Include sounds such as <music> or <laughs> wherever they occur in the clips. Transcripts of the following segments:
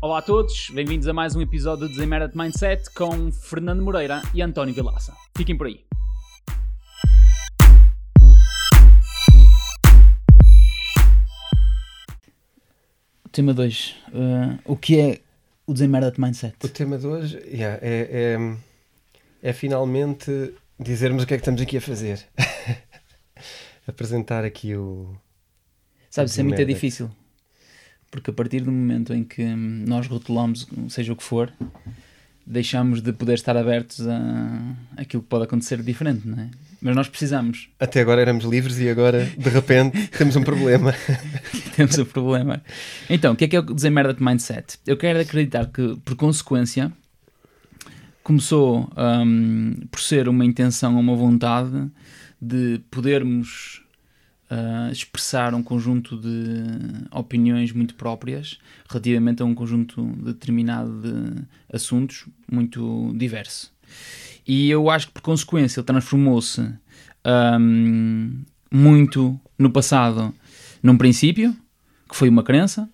Olá a todos, bem-vindos a mais um episódio do Desemera de Mindset com Fernando Moreira e António Vilaça. Fiquem por aí. Tema 2. Uh, o que é o Desemera de Mindset? O tema de hoje yeah, é, é, é finalmente dizermos o que é que estamos aqui a fazer. <laughs> Apresentar aqui o. Sabe, isso é muito difícil. Porque a partir do momento em que nós rotulamos, seja o que for, deixamos de poder estar abertos a aquilo que pode acontecer diferente, não é? Mas nós precisamos. Até agora éramos livres e agora, de repente, <laughs> temos um problema. Temos o problema. Então, o que é que é o Desemmerda de Mindset? Eu quero acreditar que, por consequência, começou hum, por ser uma intenção, uma vontade de podermos ah, expressar um conjunto de opiniões muito próprias relativamente a um conjunto determinado de assuntos muito diverso. E eu acho que, por consequência, ele transformou-se hum, muito no passado num princípio, que foi uma crença,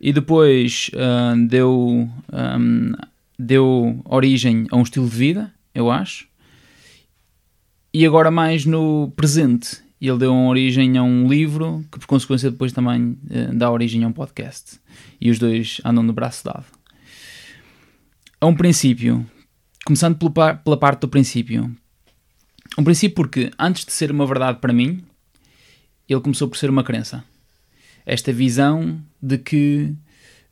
e depois ah, deu, hum, deu origem a um estilo de vida, eu acho, e agora mais no presente. Ele deu origem a um livro que, por consequência, depois também eh, dá origem a um podcast. E os dois andam de braço dado. A um princípio, começando pelo par- pela parte do princípio. Um princípio porque, antes de ser uma verdade para mim, ele começou por ser uma crença. Esta visão de que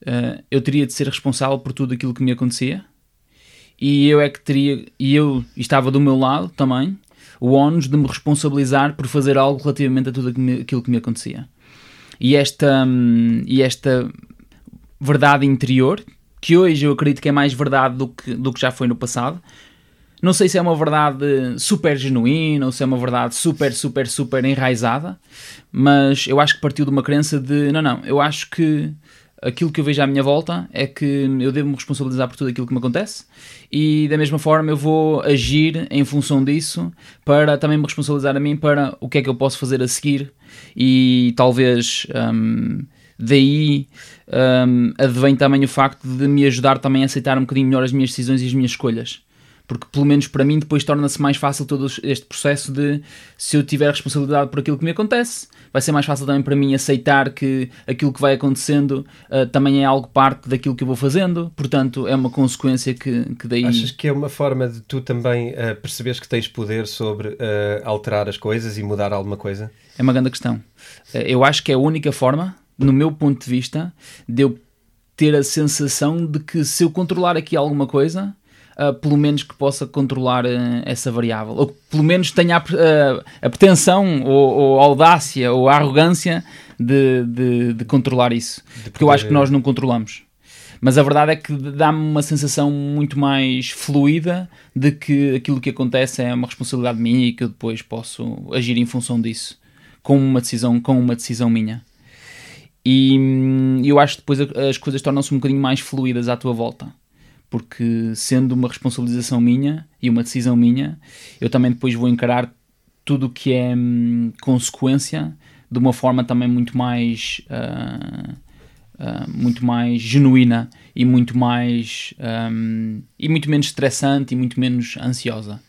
eh, eu teria de ser responsável por tudo aquilo que me acontecia e eu é que teria, e eu estava do meu lado também, o ónus de me responsabilizar por fazer algo relativamente a tudo aquilo que me- acontecia. E esta, hum, e esta verdade interior, que hoje eu acredito que é mais verdade do que, do que já foi no passado, não sei se é uma verdade super genuína ou se é uma verdade super, super, super enraizada, mas eu acho que partiu de uma crença de não, não, eu acho que aquilo que eu vejo à minha volta é que eu devo me responsabilizar por tudo aquilo que me acontece e da mesma forma eu vou agir em função disso para também me responsabilizar a mim para o que é que eu posso fazer a seguir e talvez hum, daí hum, advém também o facto de me ajudar também a aceitar um bocadinho melhor as minhas decisões e as minhas escolhas porque pelo menos para mim depois torna-se mais fácil todo este processo de se eu tiver responsabilidade por aquilo que me acontece, vai ser mais fácil também para mim aceitar que aquilo que vai acontecendo ah, também é algo parte daquilo que eu vou fazendo, portanto é uma consequência que, que daí Achas que é uma forma de tu também eh, perceberes que tens poder sobre eh, alterar as coisas e mudar alguma coisa? é uma grande questão. Eu acho que é a única forma, no meu ponto de vista, de eu ter a sensação de que se eu controlar aqui alguma coisa, ah, pelo menos que possa controlar ah, essa variável. Ou que pelo menos tenha a, ah, a pretensão, ou, ou a audácia, ou a arrogância de, de- de controlar isso. Porque eu acho que nós não controlamos. Mas a verdade é que dá-me uma sensação muito mais fluida de que aquilo que acontece é uma responsabilidade minha e que eu depois posso agir em função disso, com uma decisão, com uma decisão minha. E hum, eu acho que depois as coisas tornam-se um bocadinho mais fluídas à tua volta. Porque sendo uma responsabilização minha e uma decisão minha, eu também depois vou encarar tudo o que é hum, consequência de uma forma também muito mais ah, ah, muito mais genuína e muito mais hum, e muito menos estressante e muito menos ansiosa.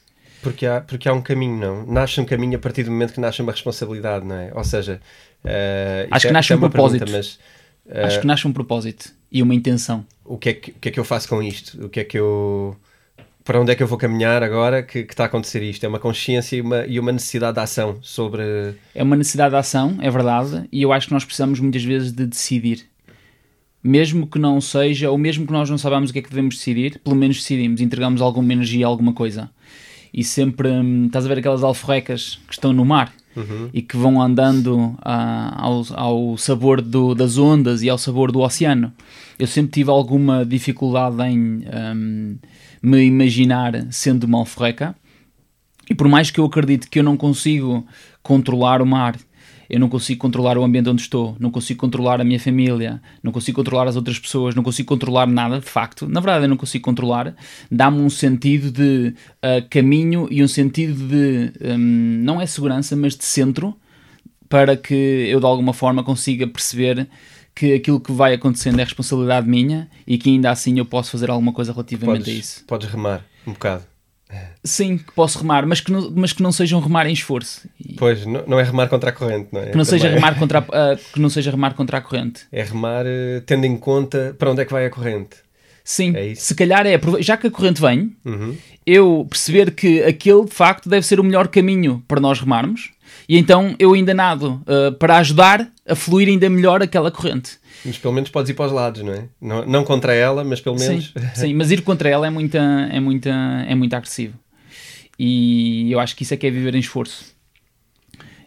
Porque há, porque há um caminho, não? Nasce um caminho a partir do momento que nasce uma responsabilidade, não é? Ou seja, eh, Acho que é- nasce é um propósito. pergunta, mas Acho que nasce um propósito e uma intenção. O, que é que, o que é que eu faço com isto? O que é que eu. Para onde é que eu vou caminhar agora que, que está a acontecer isto? É uma consciência e uma, e uma necessidade de ação sobre. É uma necessidade de ação, é verdade, e eu acho que nós precisamos muitas vezes de decidir. Mesmo que não seja, ou mesmo que nós não saibamos o que é que devemos decidir, pelo menos decidimos, entregamos alguma energia a alguma coisa. E sempre, hum, estás a ver aquelas alforrecas que estão no mar e que vão andando ah, ao, ao sabor do- das ondas e ao sabor do oceano. Eu sempre tive alguma dificuldade em hum, me imaginar sendo uma alforreca, e por mais que eu acredite que eu não consigo controlar o mar, eu não consigo controlar o ambiente onde estou, não consigo controlar a minha família, não consigo controlar as outras pessoas, não consigo controlar nada, de facto. Na verdade, eu não consigo controlar. Dá-me um sentido de ah, caminho e um sentido de. hum, não é segurança, mas de centro para que eu de alguma forma consiga perceber que aquilo que vai acontecendo é responsabilidade minha e que ainda assim eu posso fazer alguma coisa relativamente podes, a isso. Podes remar um bocado. Sim, que posso remar, mas que não, mas que não seja um remar em esforço. E... Pois, não, não, é remar contra a corrente, não é? Que não, seja remar contra a, uh, que não seja remar contra a corrente. É remar uh, tendo em conta para onde é que vai a corrente. Sim, é se calhar é, já que a corrente vem, uhum. eu perceber que aquele de facto deve ser o melhor caminho para nós remarmos e então eu ainda nado uh, para ajudar a fluir ainda melhor aquela corrente. Mas pelo menos podes ir para os lados, não é? Não, não contra ela, mas pelo menos. Sim, <laughs> sim, mas ir contra ela é, muita, é, muita, é muito agressivo. E eu acho que isso é que é viver em esforço.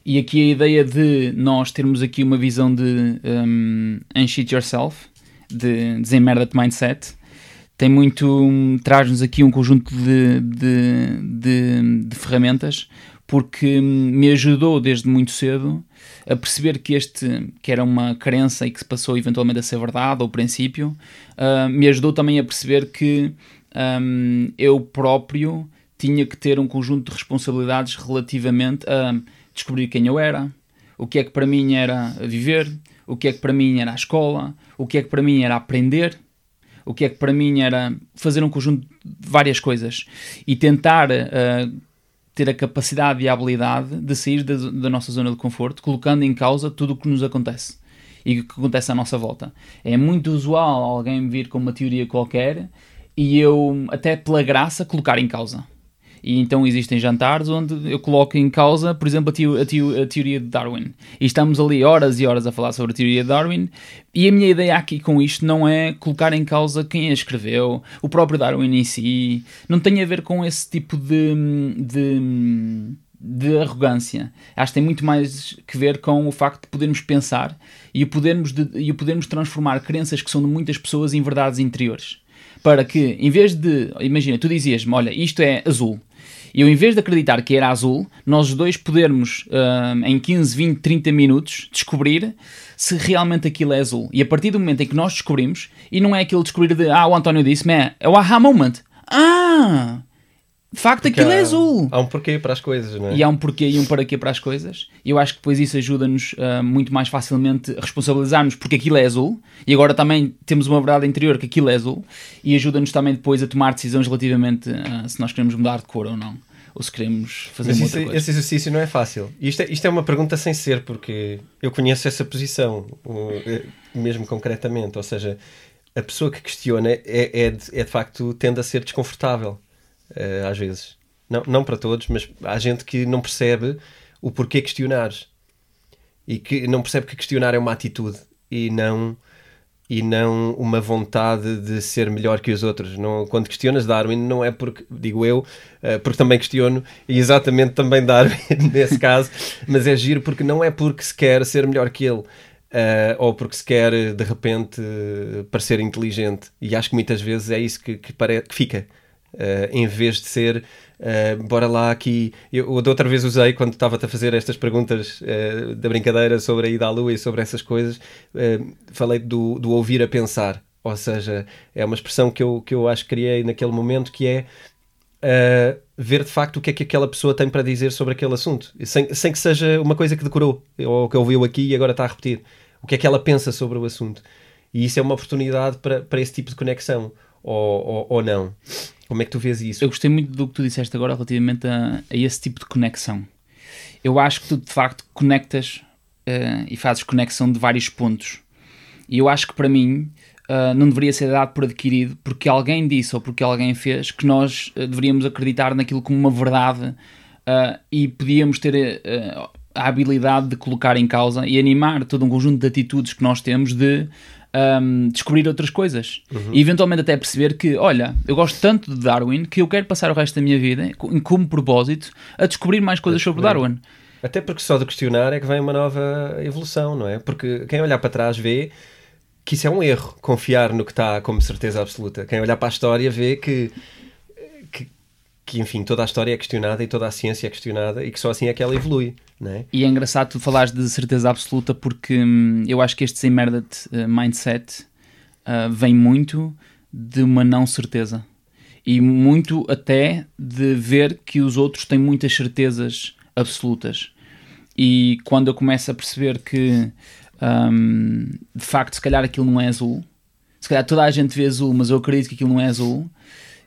E aqui a ideia de nós termos aqui uma visão de um, unshit yourself, de desemmerda-te mindset, tem muito. traz-nos aqui um conjunto de, de, de, de ferramentas porque me ajudou desde muito cedo a perceber que este, que era uma crença e que se passou eventualmente a ser verdade ao princípio, uh, me ajudou também a perceber que um, eu próprio tinha que ter um conjunto de responsabilidades relativamente a descobrir quem eu era, o que é que para mim era viver, o que é que para mim era a escola, o que é que para mim era aprender, o que é que para mim era fazer um conjunto de várias coisas e tentar uh, ter a capacidade e a habilidade de sair da, da nossa zona de conforto, colocando em causa tudo o que nos acontece e o que acontece à nossa volta. É muito usual alguém vir com uma teoria qualquer e eu, até pela graça, colocar em causa. E então existem jantares onde eu coloco em causa, por exemplo, a, teo, a, teo, a, teoria de Darwin. E estamos ali horas e horas a falar sobre a teoria de Darwin. E a minha ideia aqui com isto não é colocar em causa quem a escreveu, o próprio Darwin em si. Não tem a ver com esse tipo de, de, de arrogância. Acho que tem muito mais que ver com o facto de podermos pensar e o podermos, de, e o podermos transformar crenças que são de muitas pessoas em verdades interiores para que, em vez de, imagina, tu dizias-me, olha, isto é azul, eu, em vez de acreditar que era azul, nós dois podermos, uh, em 15, 20, 30 minutos, descobrir se realmente aquilo é azul. E a partir do momento em que nós descobrimos, e não é aquele descobrir de, ah, o António disse-me, é o aha moment. Ah! De facto, Porque aquilo é há, é azul. Há um porquê para as coisas, não é? E há um porquê e um para quê para as coisas. E eu acho que depois isso ajuda-nos uh, muito mais facilmente a responsabilizar-nos porque aquilo é azul. E agora também temos uma verdade interior que aquilo é azul. E ajuda-nos também depois a tomar decisões relativamente uh, se nós queremos mudar de cor ou não. Ou se queremos fazer Mas isso, Esse exercício não é fácil. Isto é, isto é uma pergunta sem ser, porque eu conheço essa posição, eh, mesmo concretamente. Ou seja, a pessoa que questiona é, é, de, é de facto tende a ser desconfortável uh, às vezes. Não, não para todos, mas há gente que não percebe o porquê questionar e que não percebe que questionar é uma atitude e não e não uma vontade de ser melhor que os outros. Não, quando questionas Darwin, não é porque, digo eu, uh, porque também questiono, e exatamente também Darwin <laughs> nesse caso, mas é giro porque não é porque se quer ser melhor que ele. Uh, ou porque se quer de repente parecer inteligente, e acho que muitas vezes é isso que, que, pare... que fica Uh, em vez de ser uh, bora lá aqui. Eu da outra vez usei quando estava-te a fazer estas perguntas uh, da brincadeira sobre a ida à lua e sobre essas coisas, falei do, do ouvir a pensar. Ou seja, é uma expressão que eu, que eu acho que criei naquele momento que é ver de facto o que é que aquela pessoa tem para dizer sobre aquele assunto, sem, sem que seja uma coisa que decorou ou que ouviu aqui e agora está a repetir. O que é que ela pensa sobre o assunto. E isso é uma oportunidade para, para esse tipo de conexão, ou, ou, ou não. Como é que tu vês isso? Eu gostei muito do que tu disseste agora relativamente a, a esse tipo de conexão. Eu acho que tu de facto conectas uh, e fazes conexão de vários pontos. E eu acho que para mim uh, não deveria ser dado por adquirido porque alguém disse ou porque alguém fez que nós uh, deveríamos acreditar naquilo como uma verdade e podíamos ter a habilidade de colocar em causa e animar todo um conjunto de atitudes que nós temos de um, descobrir outras coisas uhum. e eventualmente até perceber que, olha, eu gosto tanto de Darwin que eu quero passar o resto da minha vida, como propósito, a descobrir mais coisas sobre Darwin. Até porque só de questionar é que vem uma nova evolução, não é? Porque quem olhar para trás vê que isso é um erro, confiar no que está como certeza absoluta. Quem olhar para a história vê que que enfim, toda a história é questionada e toda a ciência é questionada e que só assim é que ela evolui. Não é? E é engraçado tu falares de certeza absoluta porque hum, eu acho que este sem merda uh, mindset uh, vem muito de uma não certeza e muito até de ver que os outros têm muitas certezas absolutas. E quando eu começo a perceber que um, de facto, se calhar aquilo não é azul, se calhar toda a gente vê azul, mas eu acredito que aquilo não é azul,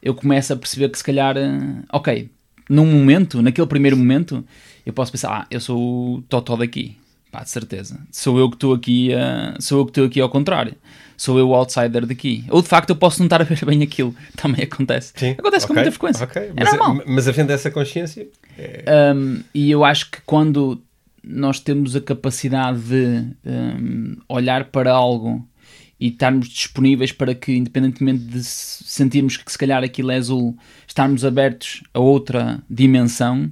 eu começo a perceber que se calhar, eh, ok, num momento, naquele primeiro momento, eu posso pensar, ah, eu sou o Totó daqui, pá, de certeza. Sou eu que estou aqui, uh, sou eu que estou aqui ao contrário. Sou eu o outsider daqui. Ou de facto eu posso não estar a ver bem aquilo. <laughs> Também acontece. Sim, acontece okay, com muita frequência. Okay. É mas, normal. mas havendo essa consciência. É... Um, e eu acho que quando nós temos a capacidade de um, olhar para algo e estarmos disponíveis para que, independentemente de sentirmos que se calhar aquilo é azul, estarmos abertos a outra dimensão,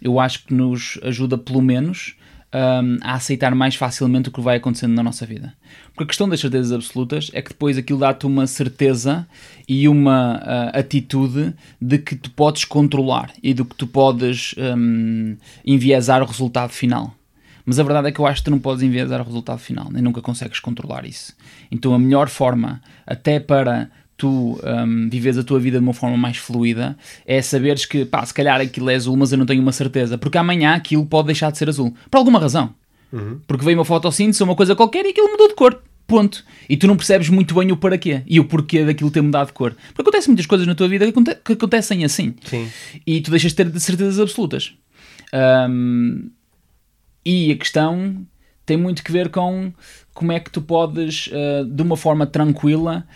eu acho que nos ajuda pelo menos um, a aceitar mais facilmente o que vai acontecendo na nossa vida. Porque a questão das certezas absolutas é que depois aquilo dá-te uma certeza e uma uh, atitude de que tu podes controlar e do que tu podes um, enviesar o resultado final. Mas a verdade é que eu acho que tu não podes enviesar o resultado final, nem nunca consegues controlar isso. Então a melhor forma, até para tu um, vives a tua vida de uma forma mais fluida, é saberes que, pá, se calhar aquilo é azul, mas eu não tenho uma certeza, porque amanhã aquilo pode deixar de ser azul, por alguma razão. Uhum. Porque veio uma fotossíntese ou uma coisa qualquer e aquilo mudou de cor. Ponto. E tu não percebes muito bem o para quê e o porquê daquilo ter mudado de cor. Porque acontecem muitas coisas na tua vida que acontecem assim. Sim. E tu deixas de ter certezas absolutas. Um, e a questão tem muito que ver com como é que tu podes, uh, de uma forma tranquila,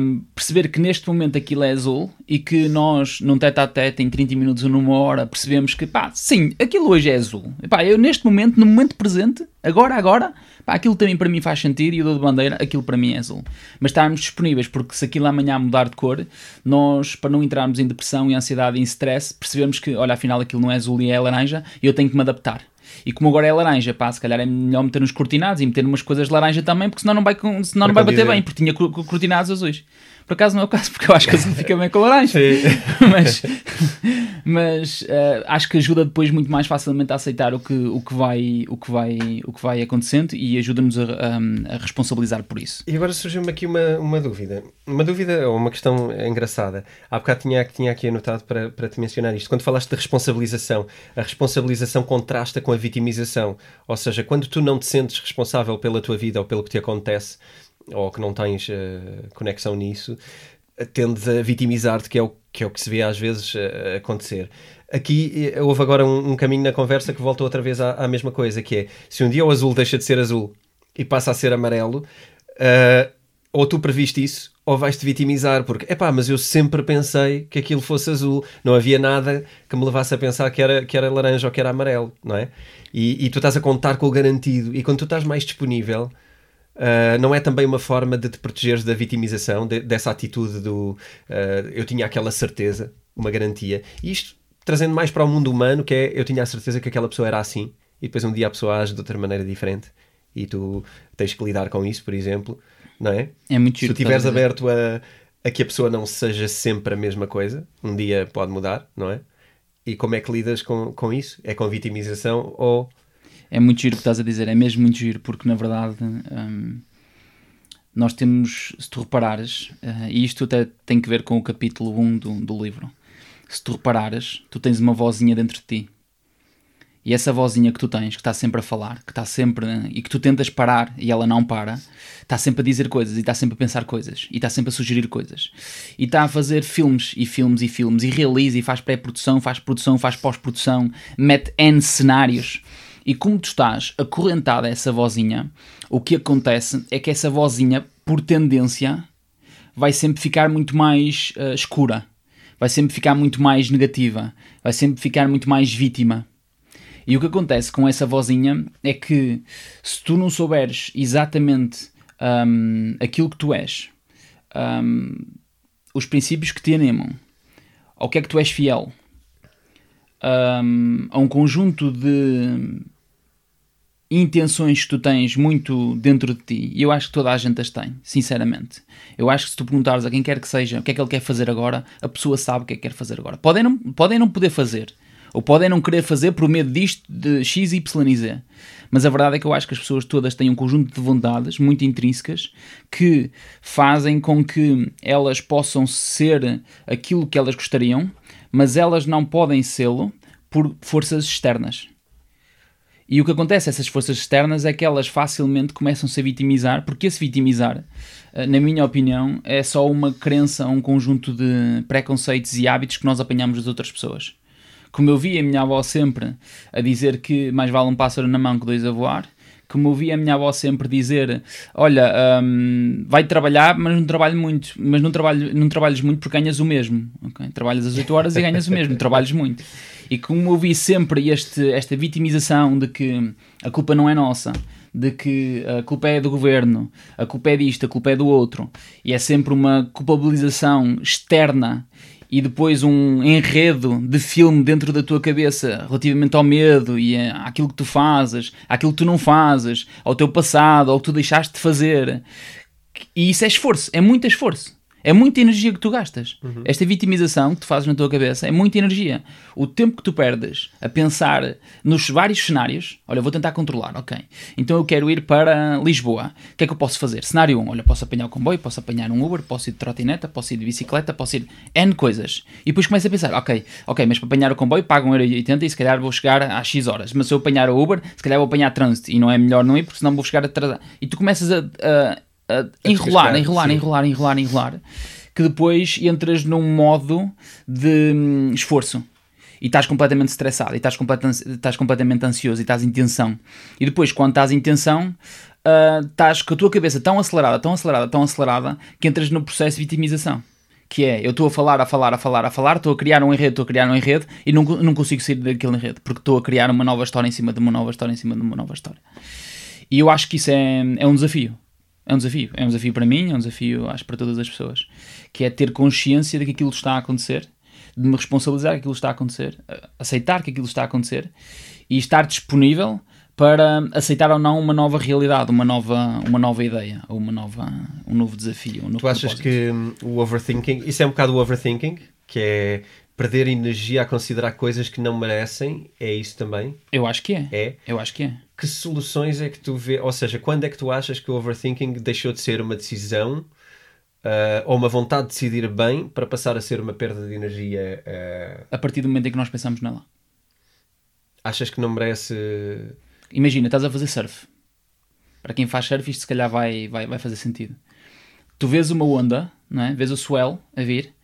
um, perceber que neste momento aquilo é azul e que nós, num tete a tete, em 30 minutos ou numa hora, percebemos que, pá, sim, aquilo hoje é azul. E, pá, eu neste momento, no momento presente, agora, agora, pá, aquilo também para mim faz sentido e eu dou de bandeira, aquilo para mim é azul. Mas estarmos disponíveis, porque se aquilo amanhã mudar de cor, nós, para não entrarmos em depressão e ansiedade e em stress, percebemos que, olha, afinal aquilo não é azul e é laranja e eu tenho que me adaptar. E como agora é laranja, pá, se calhar é melhor meter nos cortinados e meter umas coisas de laranja também, porque senão não vai, senão não vai bater bem, porque tinha cortinados azuis. Por acaso não é o caso, porque eu acho que azul fica bem com laranja. <laughs> mas mas uh, acho que ajuda depois muito mais facilmente a aceitar o que, o que, vai, o que, vai, o que vai acontecendo e ajuda-nos a, a, a, responsabilizar por isso. E agora surgiu-me aqui uma, uma dúvida. Uma dúvida ou uma questão engraçada. Há bocado tinha, tinha aqui anotado para, para te mencionar isto. Quando falaste de responsabilização, a responsabilização contrasta com a vitimização. Ou seja, quando tu não te sentes responsável pela tua vida ou pelo que te acontece, ou que não tens uh, conexão nisso, tendes a vitimizar-te, que, é o, que é o que se vê às vezes uh, acontecer. Aqui uh, houve agora um, um, caminho na conversa que volta outra vez à, à, mesma coisa, que é, se um dia o azul deixa de ser azul e passa a ser amarelo, ou tu previste isso, ou vais-te vitimizar, porque, epá, mas eu sempre pensei que aquilo fosse azul, não havia nada que me levasse a pensar que era, que era laranja ou que era amarelo, não é? E, e tu estás a contar com o garantido, e quando tu estás mais disponível Uh, não é também uma forma de te protegeres da vitimização, de, dessa atitude do uh, eu tinha aquela certeza, uma garantia. E isto trazendo mais para o mundo humano, que é eu tinha a certeza que aquela pessoa era assim, e depois um dia a pessoa age de outra maneira diferente, e tu tens que lidar com isso, por exemplo, não é? É muito Se tu estiveres aberto a, a que a pessoa não seja sempre a mesma coisa, um dia pode mudar, não é? E como é que lidas com, com isso? É com vitimização ou é muito giro o que estás a dizer, é mesmo muito giro, porque na verdade um, nós temos, se tu reparares, uh, e isto até tem que ver com o capítulo 1 do, do livro, se tu reparares, tu tens uma vozinha dentro de ti. E essa vozinha que tu tens, que está sempre a falar, que está sempre. e que tu tentas parar e ela não para, está sempre a dizer coisas e está sempre a pensar coisas e está sempre a sugerir coisas. E está a fazer filmes e filmes e filmes e realiza e faz pré-produção, faz produção, faz pós-produção, mete N cenários e como tu estás acorrentado a essa vozinha, o que acontece é que essa vozinha, por tendência, vai sempre ficar muito mais uh, escura, vai sempre ficar muito mais negativa, vai sempre ficar muito mais vítima. E o que acontece com essa vozinha é que se tu não souberes exatamente um, aquilo que tu és, um, os princípios que te animam, ao que é que tu és fiel, um, a um conjunto de intenções que tu tens muito dentro de ti, e eu acho que toda a gente as tem, sinceramente. Eu acho que se tu perguntares a quem quer que seja o que é que ele quer fazer agora, a pessoa sabe o que é que quer fazer agora. Podem não, podem não poder fazer, ou podem não querer fazer por medo disto, de X, Y e Z. Mas a verdade é que eu acho que as pessoas todas têm um conjunto de vontades muito intrínsecas que fazem com que elas possam ser aquilo que elas gostariam, mas elas não podem sê-lo por forças externas E o que acontece a essas forças externas é que elas facilmente começam-se a vitimizar, porque esse vitimizar, eh, na minha opinião, é só uma crença, um conjunto de preconceitos e hábitos que nós apanhamos das outras pessoas. Como eu vi a minha avó sempre a dizer que mais vale um pássaro na mão que dois a voar, como eu vi a minha avó sempre dizer: Olha, um, vai trabalhar, mas não trabalho muito, mas não, trabalho, não trabalhas muito porque ganhas o mesmo. Okay? Trabalhas as 8 horas e ganhas o mesmo, <laughs> trabalhas muito. E como eu vi sempre este, esta vitimização de que a culpa não é nossa, de que a culpa é do governo, a culpa é disto, a culpa é do outro, e é sempre uma culpabilização externa e depois um enredo de filme dentro da tua cabeça relativamente ao medo e àquilo que tu fazes, àquilo que tu não fazes, ao teu passado, ao que tu deixaste de fazer. E isso é esforço, é muito esforço. É muita energia que tu gastas. Uhum. Esta vitimização que tu fazes na tua cabeça é muita energia. O tempo que tu perdes a pensar nos vários cenários, olha, vou tentar controlar, ok. Então eu quero ir para Lisboa. O que é que eu posso fazer? Cenário 1, olha, posso apanhar o comboio, posso apanhar um Uber, posso ir de trotineta, posso ir de bicicleta, posso ir N coisas. E depois começo a pensar, ok, ok, mas para apanhar o comboio pago 1,80€ e se calhar vou chegar às X horas. Mas se eu apanhar o Uber, se calhar vou apanhar trânsito e não é melhor não ir porque senão vou chegar atrasado. E tu começas a, a uh, enrolar, enrolar, enrolar, enrolar, enrolar, que depois entras num modo de um, esforço e estás completamente estressado e estás, complet estás completamente ansioso e estás em tensão. E depois, quando estás em tensão, uh, estás com a tua cabeça tão acelerada, tão acelerada, tão acelerada, que entras no processo de vitimização. Que é, eu estou a falar, a falar, a falar, a falar, estou a criar um enredo, estou a criar um enredo e não, não consigo sair daquele enredo, porque estou a criar uma nova história em cima de uma nova história em cima de uma nova história. E eu acho que isso é, é um desafio. É um desafio. É um desafio para mim, é um desafio, acho, para todas as pessoas. Que é ter consciência de que aquilo está a acontecer, de me responsabilizar que aquilo está a acontecer, aceitar que aquilo está a acontecer e estar disponível para aceitar ou não uma nova realidade, uma nova, uma nova ideia, ou uma nova, um novo desafio. Um novo tu achas propósito. que o overthinking, isso é um bocado o overthinking, que é perder energia a considerar coisas que não merecem, é isso também? Eu acho que é. É? Eu acho que é. Que soluções é que tu vês, ou seja, quando é que tu achas que o overthinking deixou de ser uma decisão uh, ou uma vontade de decidir bem para passar a ser uma perda de energia? Uh... A partir do momento em que nós pensamos nela. Achas que não merece... Imagina, estás a fazer surf. Para quem faz surf isto se calhar vai, vai, vai fazer sentido. Tu vês uma onda, não é? vês o swell a vir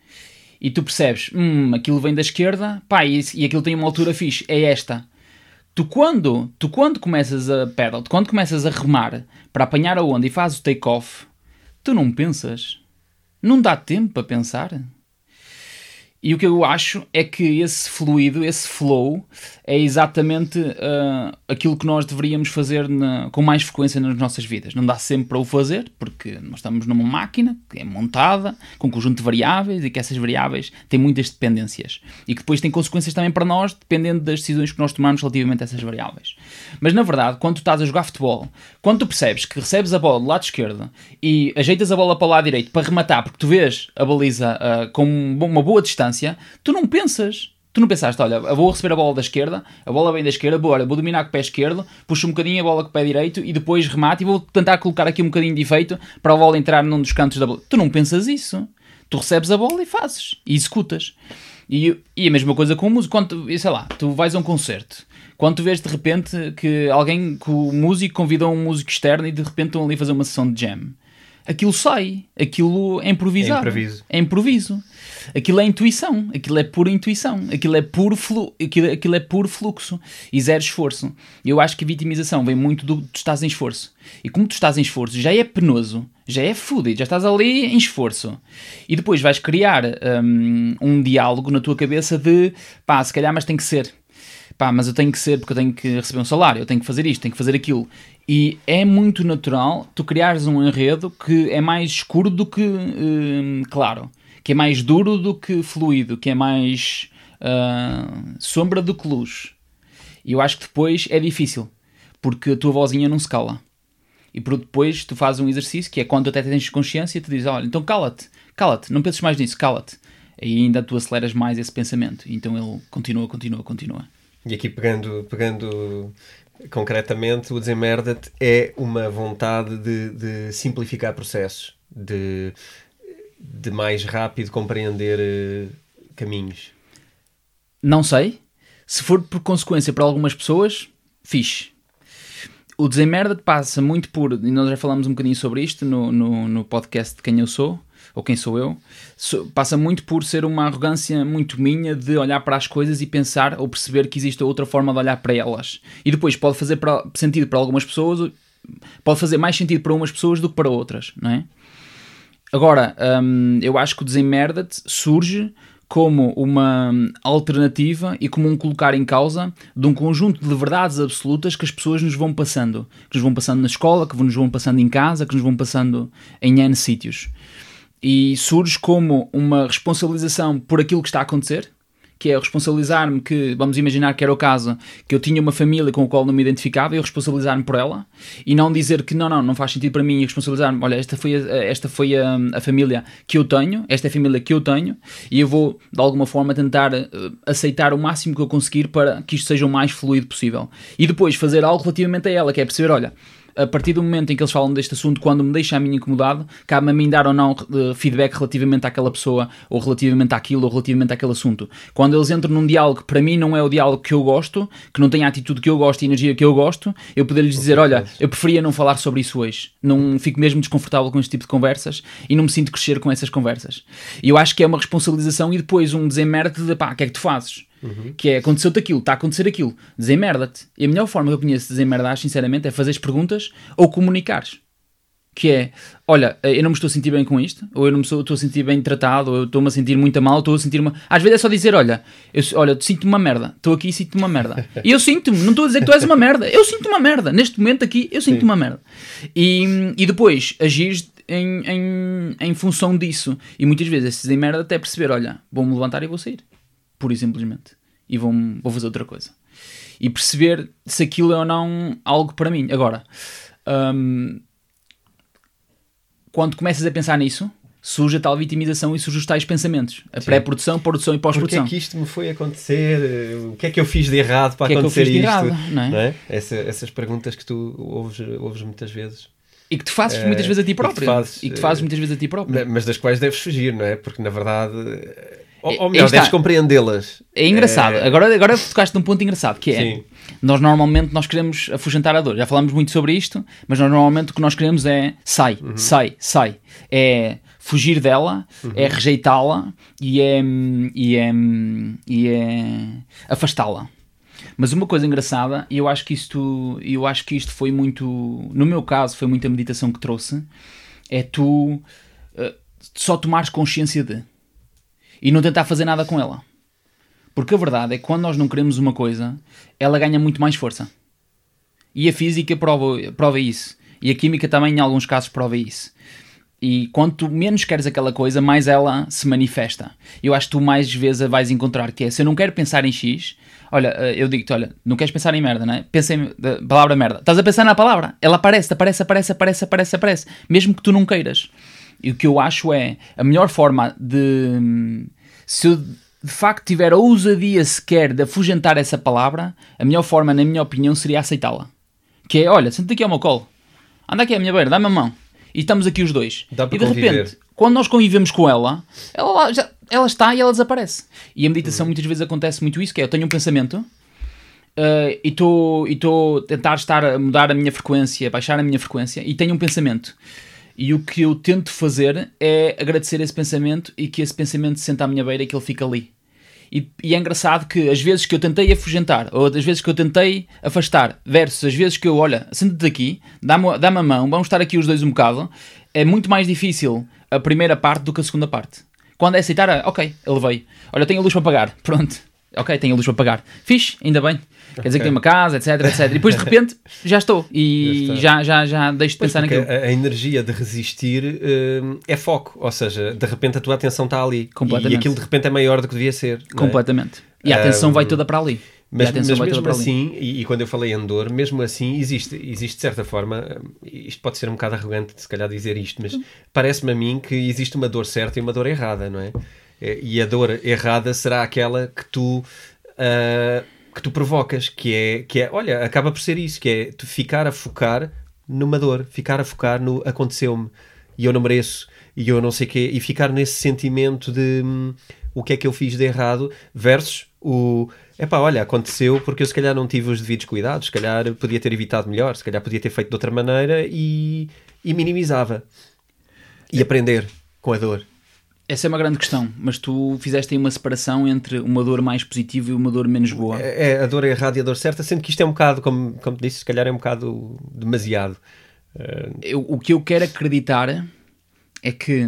e tu percebes, hum, aquilo vem da esquerda, pá, e, e aquilo tem uma altura fixe, é esta. Tu quando, tu quando começas a pedal, tu quando começas a remar para apanhar a onda e fazes o take-off, tu não pensas. Não dá tempo para pensar. E o que eu acho é que esse fluido, esse flow, é exatamente uh, aquilo que nós deveríamos fazer na, com mais frequência nas nossas vidas. Não dá sempre para o fazer, porque nós estamos numa máquina que é montada com um conjunto de variáveis e que essas variáveis têm muitas dependências e que depois têm consequências também para nós, dependendo das decisões que nós tomamos relativamente a essas variáveis. Mas na verdade, quando tu estás a jogar futebol, quando tu percebes que recebes a bola do lado esquerdo e ajeitas a bola para o lado direito para rematar, porque tu vês a baliza uh, com uma boa distância tu não pensas. Tu não pensaste, olha, vou receber a bola da esquerda, a bola vem da esquerda, boa, olha, vou dominar com o pé esquerdo, puxo um bocadinho a bola com o pé direito e depois remate e vou tentar colocar aqui um bocadinho de efeito para a bola entrar num dos cantos da bola. Tu não pensas isso. Tu recebes a bola e fazes, e executas. E, e a mesma coisa com o músico, quando, sei lá, tu vais a um concerto, quando tu vês de repente que alguém, que o músico convidou um músico externo e de repente estão ali a fazer uma sessão de jam aquilo sai, aquilo é improvisado. É improviso. É improviso. Aquilo é intuição, aquilo é pura intuição, aquilo é puro, flu, aquilo, aquilo é puro fluxo e zero esforço. Eu acho que a vitimização vem muito do tu estás em esforço. E como tu estás em esforço, já é penoso, já é fudido, já estás ali em esforço. E depois vais criar um, um diálogo na tua cabeça de pá, se calhar, mas tem que ser pá, mas eu tenho que ser porque eu tenho que receber um salário, eu tenho que fazer isto, tenho que fazer aquilo. E é muito natural tu criares um enredo que é mais escuro do que hum, claro, que é mais duro do que fluido, que é mais uh, sombra do que luz. E eu acho que depois é difícil, porque a tua vozinha não se cala. E por depois tu fazes um exercício que é quando até tens consciência, tu dizes: Olha, então cala-te, cala-te, não penses mais nisso, cala-te. E ainda tu aceleras mais esse pensamento. Então ele continua, continua, continua. E aqui pegando, pegando concretamente, o Desemmerda-te é uma vontade de, de, simplificar processos, de, de mais rápido compreender uh, caminhos. Não sei. Se for por consequência para algumas pessoas, fixe. o desemmerda passa muito por, e nós já falamos um bocadinho sobre isto no, no, no podcast de quem eu sou, ou quem sou eu, passa muito por ser uma arrogância muito minha de olhar para as coisas e pensar ou perceber que existe outra forma de olhar para elas. E depois pode fazer para, sentido para algumas pessoas, pode fazer mais sentido para umas pessoas do que para outras, não é? Agora, hum, eu acho que o Desemmerda-te surge como uma alternativa e como um colocar em causa de um conjunto de verdades absolutas que as pessoas nos vão passando. Que nos vão passando na escola, que nos vão passando em casa, que nos vão passando em N sítios. E surge como uma responsabilização por aquilo que está a acontecer, que é responsabilizar-me que, vamos imaginar que era o caso, que eu tinha uma família com a qual não me identificava e eu responsabilizar-me por ela e não dizer que não, não, não faz sentido para mim e responsabilizar-me, olha, esta foi, a, esta foi a, a, família que eu tenho, esta é a família que eu tenho e eu vou, de alguma forma, tentar uh, aceitar o máximo que eu conseguir para que isto seja o mais fluido possível. E depois fazer algo relativamente a ela, que é perceber, olha, a partir do momento em que eles falam deste assunto, quando me deixa a mim incomodado, cabe a mim dar ou não uh, feedback relativamente àquela pessoa, ou relativamente àquilo, ou relativamente àquele assunto. Quando eles entram num diálogo que para mim não é o diálogo que eu gosto, que não tem a atitude que eu gosto e a energia que eu gosto, eu poder-lhes dizer: Olha, eu preferia não falar sobre isso hoje. Não fico mesmo desconfortável com este tipo de conversas e não me sinto crescer com essas conversas. E eu acho que é uma responsabilização e depois um desemerde de pá, o que é que tu fazes? Uhum. Que é, aconteceu-te aquilo, está a acontecer aquilo, desemmerda-te. E a melhor forma que eu conheço de desemmerdar, sinceramente, é fazeres perguntas ou comunicares. Que é, olha, eu não me estou a sentir bem com isto, ou eu não me estou, estou a sentir bem tratado, ou eu estou-me a sentir muito mal, estou a sentir uma. Às vezes é só dizer, olha, eu, olha, sinto-me uma merda, estou aqui e sinto-me uma merda. E eu sinto-me, não estou a dizer que tu és uma merda, eu sinto uma merda. Neste momento aqui, eu sinto uma merda. E, e depois agires em, em, em função disso. E muitas vezes esse merda até perceber, olha, vou-me levantar e vou sair pura e simplesmente. E vou, vou fazer outra coisa. E perceber se aquilo é ou não algo para mim. Agora, hum, quando começas a pensar nisso, surge a tal vitimização e surgem os tais pensamentos. A pré-produção, produção e pós-produção. Porquê é que isto me foi acontecer? O que é que eu fiz de errado para que acontecer é que eu fiz de isto? Errado, não é? Não é? Essa, essas perguntas que tu ouves, ouves muitas vezes. E que te fazes uh, muitas vezes a ti próprio. E que, fazes, e que te fazes muitas vezes a ti próprio. Mas das quais deves fugir, não é? Porque na verdade ou, ou melhor, deves compreendê-las. É engraçado. É... Agora, agora tocaste num ponto engraçado, que é... Sim. Nós normalmente nós queremos afugentar a dor. Já falamos muito sobre isto, mas nós, normalmente o que nós queremos é sai, uhum. sai, sai. É fugir dela, uhum. é rejeitá-la e é, e é, e é afastá-la. Mas uma coisa engraçada, e eu acho que isto, eu acho que isto foi muito, no meu caso, foi muita meditação que trouxe, é tu uh, só tomares consciência de e não tentar fazer nada com ela. Porque a verdade é que quando nós não queremos uma coisa, ela ganha muito mais força. E a física prova, prova isso. E a química também, em alguns casos, prova isso. E quanto menos queres aquela coisa, mais ela se manifesta. Eu acho que tu mais vezes a vais encontrar que é, se eu não quero pensar em X, olha, eh, eu digo-te, olha, não queres pensar em merda, não é? Pensa em palavra merda. Estás a pensar na palavra. Ela aparece, aparece, aparece, aparece, aparece, aparece. Mesmo que tu não queiras. E o que eu acho é a melhor forma de. Se eu de facto tiver a ousadia sequer de afugentar essa palavra, a melhor forma, na minha opinião, seria aceitá-la. Que é: olha, senta aqui ao meu colo, anda aqui à minha beira, dá-me a mão. E estamos aqui os dois. e de conviver. repente, quando nós convivemos com ela, ela, já, ela está e ela desaparece. E a meditação muitas vezes acontece muito isso, que é eu tenho um pensamento uh, e estou a tentar estar a mudar a minha frequência, baixar a minha frequência, e tenho um pensamento. E o que eu tento fazer é agradecer esse pensamento e que esse pensamento se senta à minha beira e que ele fica ali. E, e, é engraçado que as vezes que eu tentei afugentar, ou as vezes que eu tentei afastar, versus as vezes que eu, olha, senta-te aqui, dá-me dá a mão, vamos estar aqui os dois um bocado, é muito mais difícil a primeira parte do que a segunda parte. Quando é aceitar, ok, ele veio. Olha, tenho a luz para pagar. Pronto. Ok, tenho a luz para pagar. Fixe, ainda bem. Quer dizer que tem uma casa, etc, etc. E depois de repente já estou e já, já, já deixo de pensar naquilo. A, a, energia de resistir uh, é foco, ou seja, de repente a tua atenção está ali e aquilo de repente é maior do que devia ser. É? Completamente. É? E a atenção um, vai toda para ali. Mas, mas mesmo assim, e, e, quando eu falei em dor, mesmo assim existe, existe de certa forma, isto pode ser um bocado arrogante se calhar dizer isto, mas parece-me a mim que existe uma dor certa e uma dor errada, não é? E a dor errada será aquela que tu uh, que tu provocas, que é, que é, olha, acaba por ser isso, que é tu ficar a focar numa dor, ficar a focar no aconteceu-me e eu não mereço e eu não sei o quê, e ficar nesse sentimento de o que é que eu fiz de errado versus o epá, olha, aconteceu porque eu se calhar não tive os devidos cuidados, se calhar podia ter evitado melhor, se calhar podia ter feito de outra maneira e, e minimizava. E aprender com a dor. Essa é uma grande questão, mas tu fizeste aí uma separação entre uma dor mais positiva e uma dor menos boa. É, é a dor errada e a dor certa, sendo que isto é um bocado, como, como disse, se calhar é um bocado demasiado. Uh... Eu, o que eu quero acreditar é que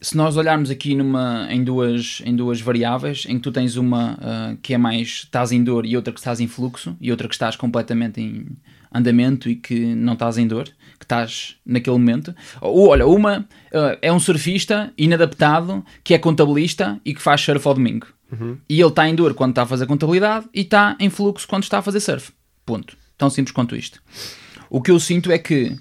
se nós olharmos aqui numa, em, duas, em duas variáveis, em que tu tens uma uh, que é mais estás em dor e outra que estás em fluxo, e outra que estás completamente em andamento e que não estás em dor, estás naquele momento. Ou olha, uma uh, é um surfista inadaptado que é contabilista e que faz surf ao domingo. Uhum. E ele está em dor quando está a fazer contabilidade e está em fluxo quando está a fazer surf. Ponto. Tão simples quanto isto. O que eu sinto é que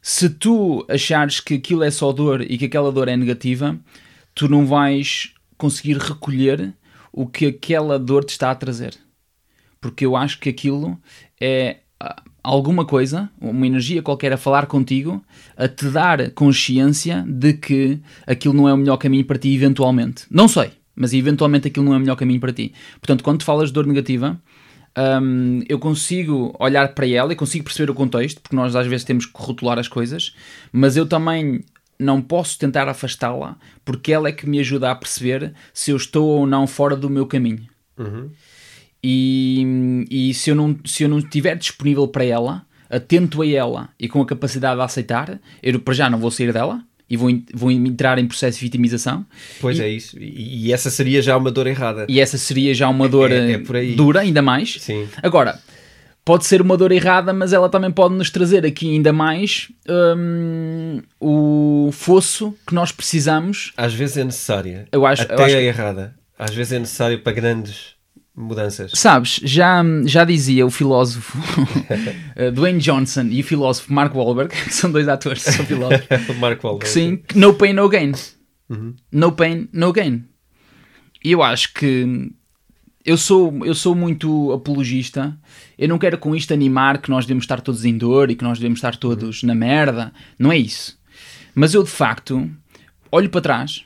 se tu achares que aquilo é só dor e que aquela dor é negativa, tu não vais conseguir recolher o que aquela dor te está a trazer. Porque eu acho que aquilo é ah, alguma coisa, uma energia qualquer a falar contigo, a te dar consciência de que aquilo não é o melhor caminho para ti, eventualmente. Não sei, mas eventualmente aquilo não é o melhor caminho para ti. Portanto, quando falas de dor negativa, um, eu consigo olhar para ela e consigo perceber o contexto, porque nós às vezes temos que rotular as coisas, mas eu também não posso tentar afastá-la, porque ela é que me ajuda a perceber se eu estou ou não fora do meu caminho. Uhum. E, e se, eu não, se eu não estiver disponível para ela, atento a ela e com a capacidade de aceitar, eu para já não vou sair dela, e vão, vão entrar em processo de vitimização. Pois e, é isso. E, e, essa seria já uma dor errada. E essa seria já uma dor é, é dura, ainda mais. Sim. Agora, pode ser uma dor errada, mas ela também pode nos trazer aqui ainda mais hum, o fosso que nós precisamos. Às vezes é necessária. Eu acho, Até eu acho é errada. Às vezes é necessário para grandes mudanças. Sabes, já, já dizia o filósofo <laughs> eh, Dwayne Johnson e o filósofo Mark Wahlberg, <laughs> que são dois atores, são filósofos. <laughs> Mark Wahlberg. Que sim, no pain, no gain. Uhum. No pain, no gain. E eu acho que eu sou, eu sou muito apologista. Eu não quero com isto animar que nós devemos estar todos em dor e que nós devemos estar todos uhum. na merda. Não é isso. Mas eu, de facto, olho para trás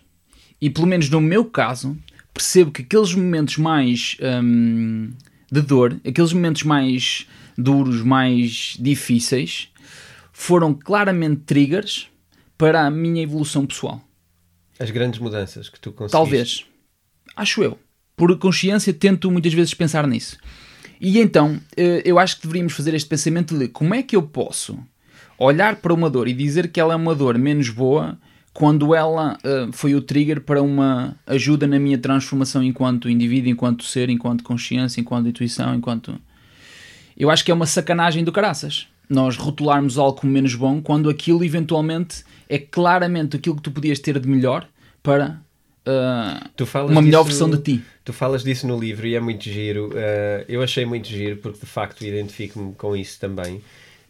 e, pelo menos no meu caso, percebo que aqueles momentos mais hum, de dor, aqueles momentos mais duros, mais difíceis, foram claramente triggers para a minha evolução pessoal. As grandes mudanças que tu conseguiste. Talvez. Acho eu. Por consciência, tento muitas vezes pensar nisso. E então, eh, eu acho que deveríamos fazer este pensamento de como é que eu posso olhar para uma dor e dizer que ela é uma dor menos boa quando ela uh, foi o trigger para uma ajuda na minha transformação enquanto indivíduo, enquanto ser, enquanto consciência, enquanto intuição, enquanto. Eu acho que é uma sacanagem do caraças. Nós rotularmos algo como menos bom quando aquilo eventualmente é claramente aquilo que tu podias ter de melhor para uh, uma melhor versão de ti. Tu falas disso no livro e é muito giro. Uh, eu achei muito giro porque de facto identifico-me com isso também.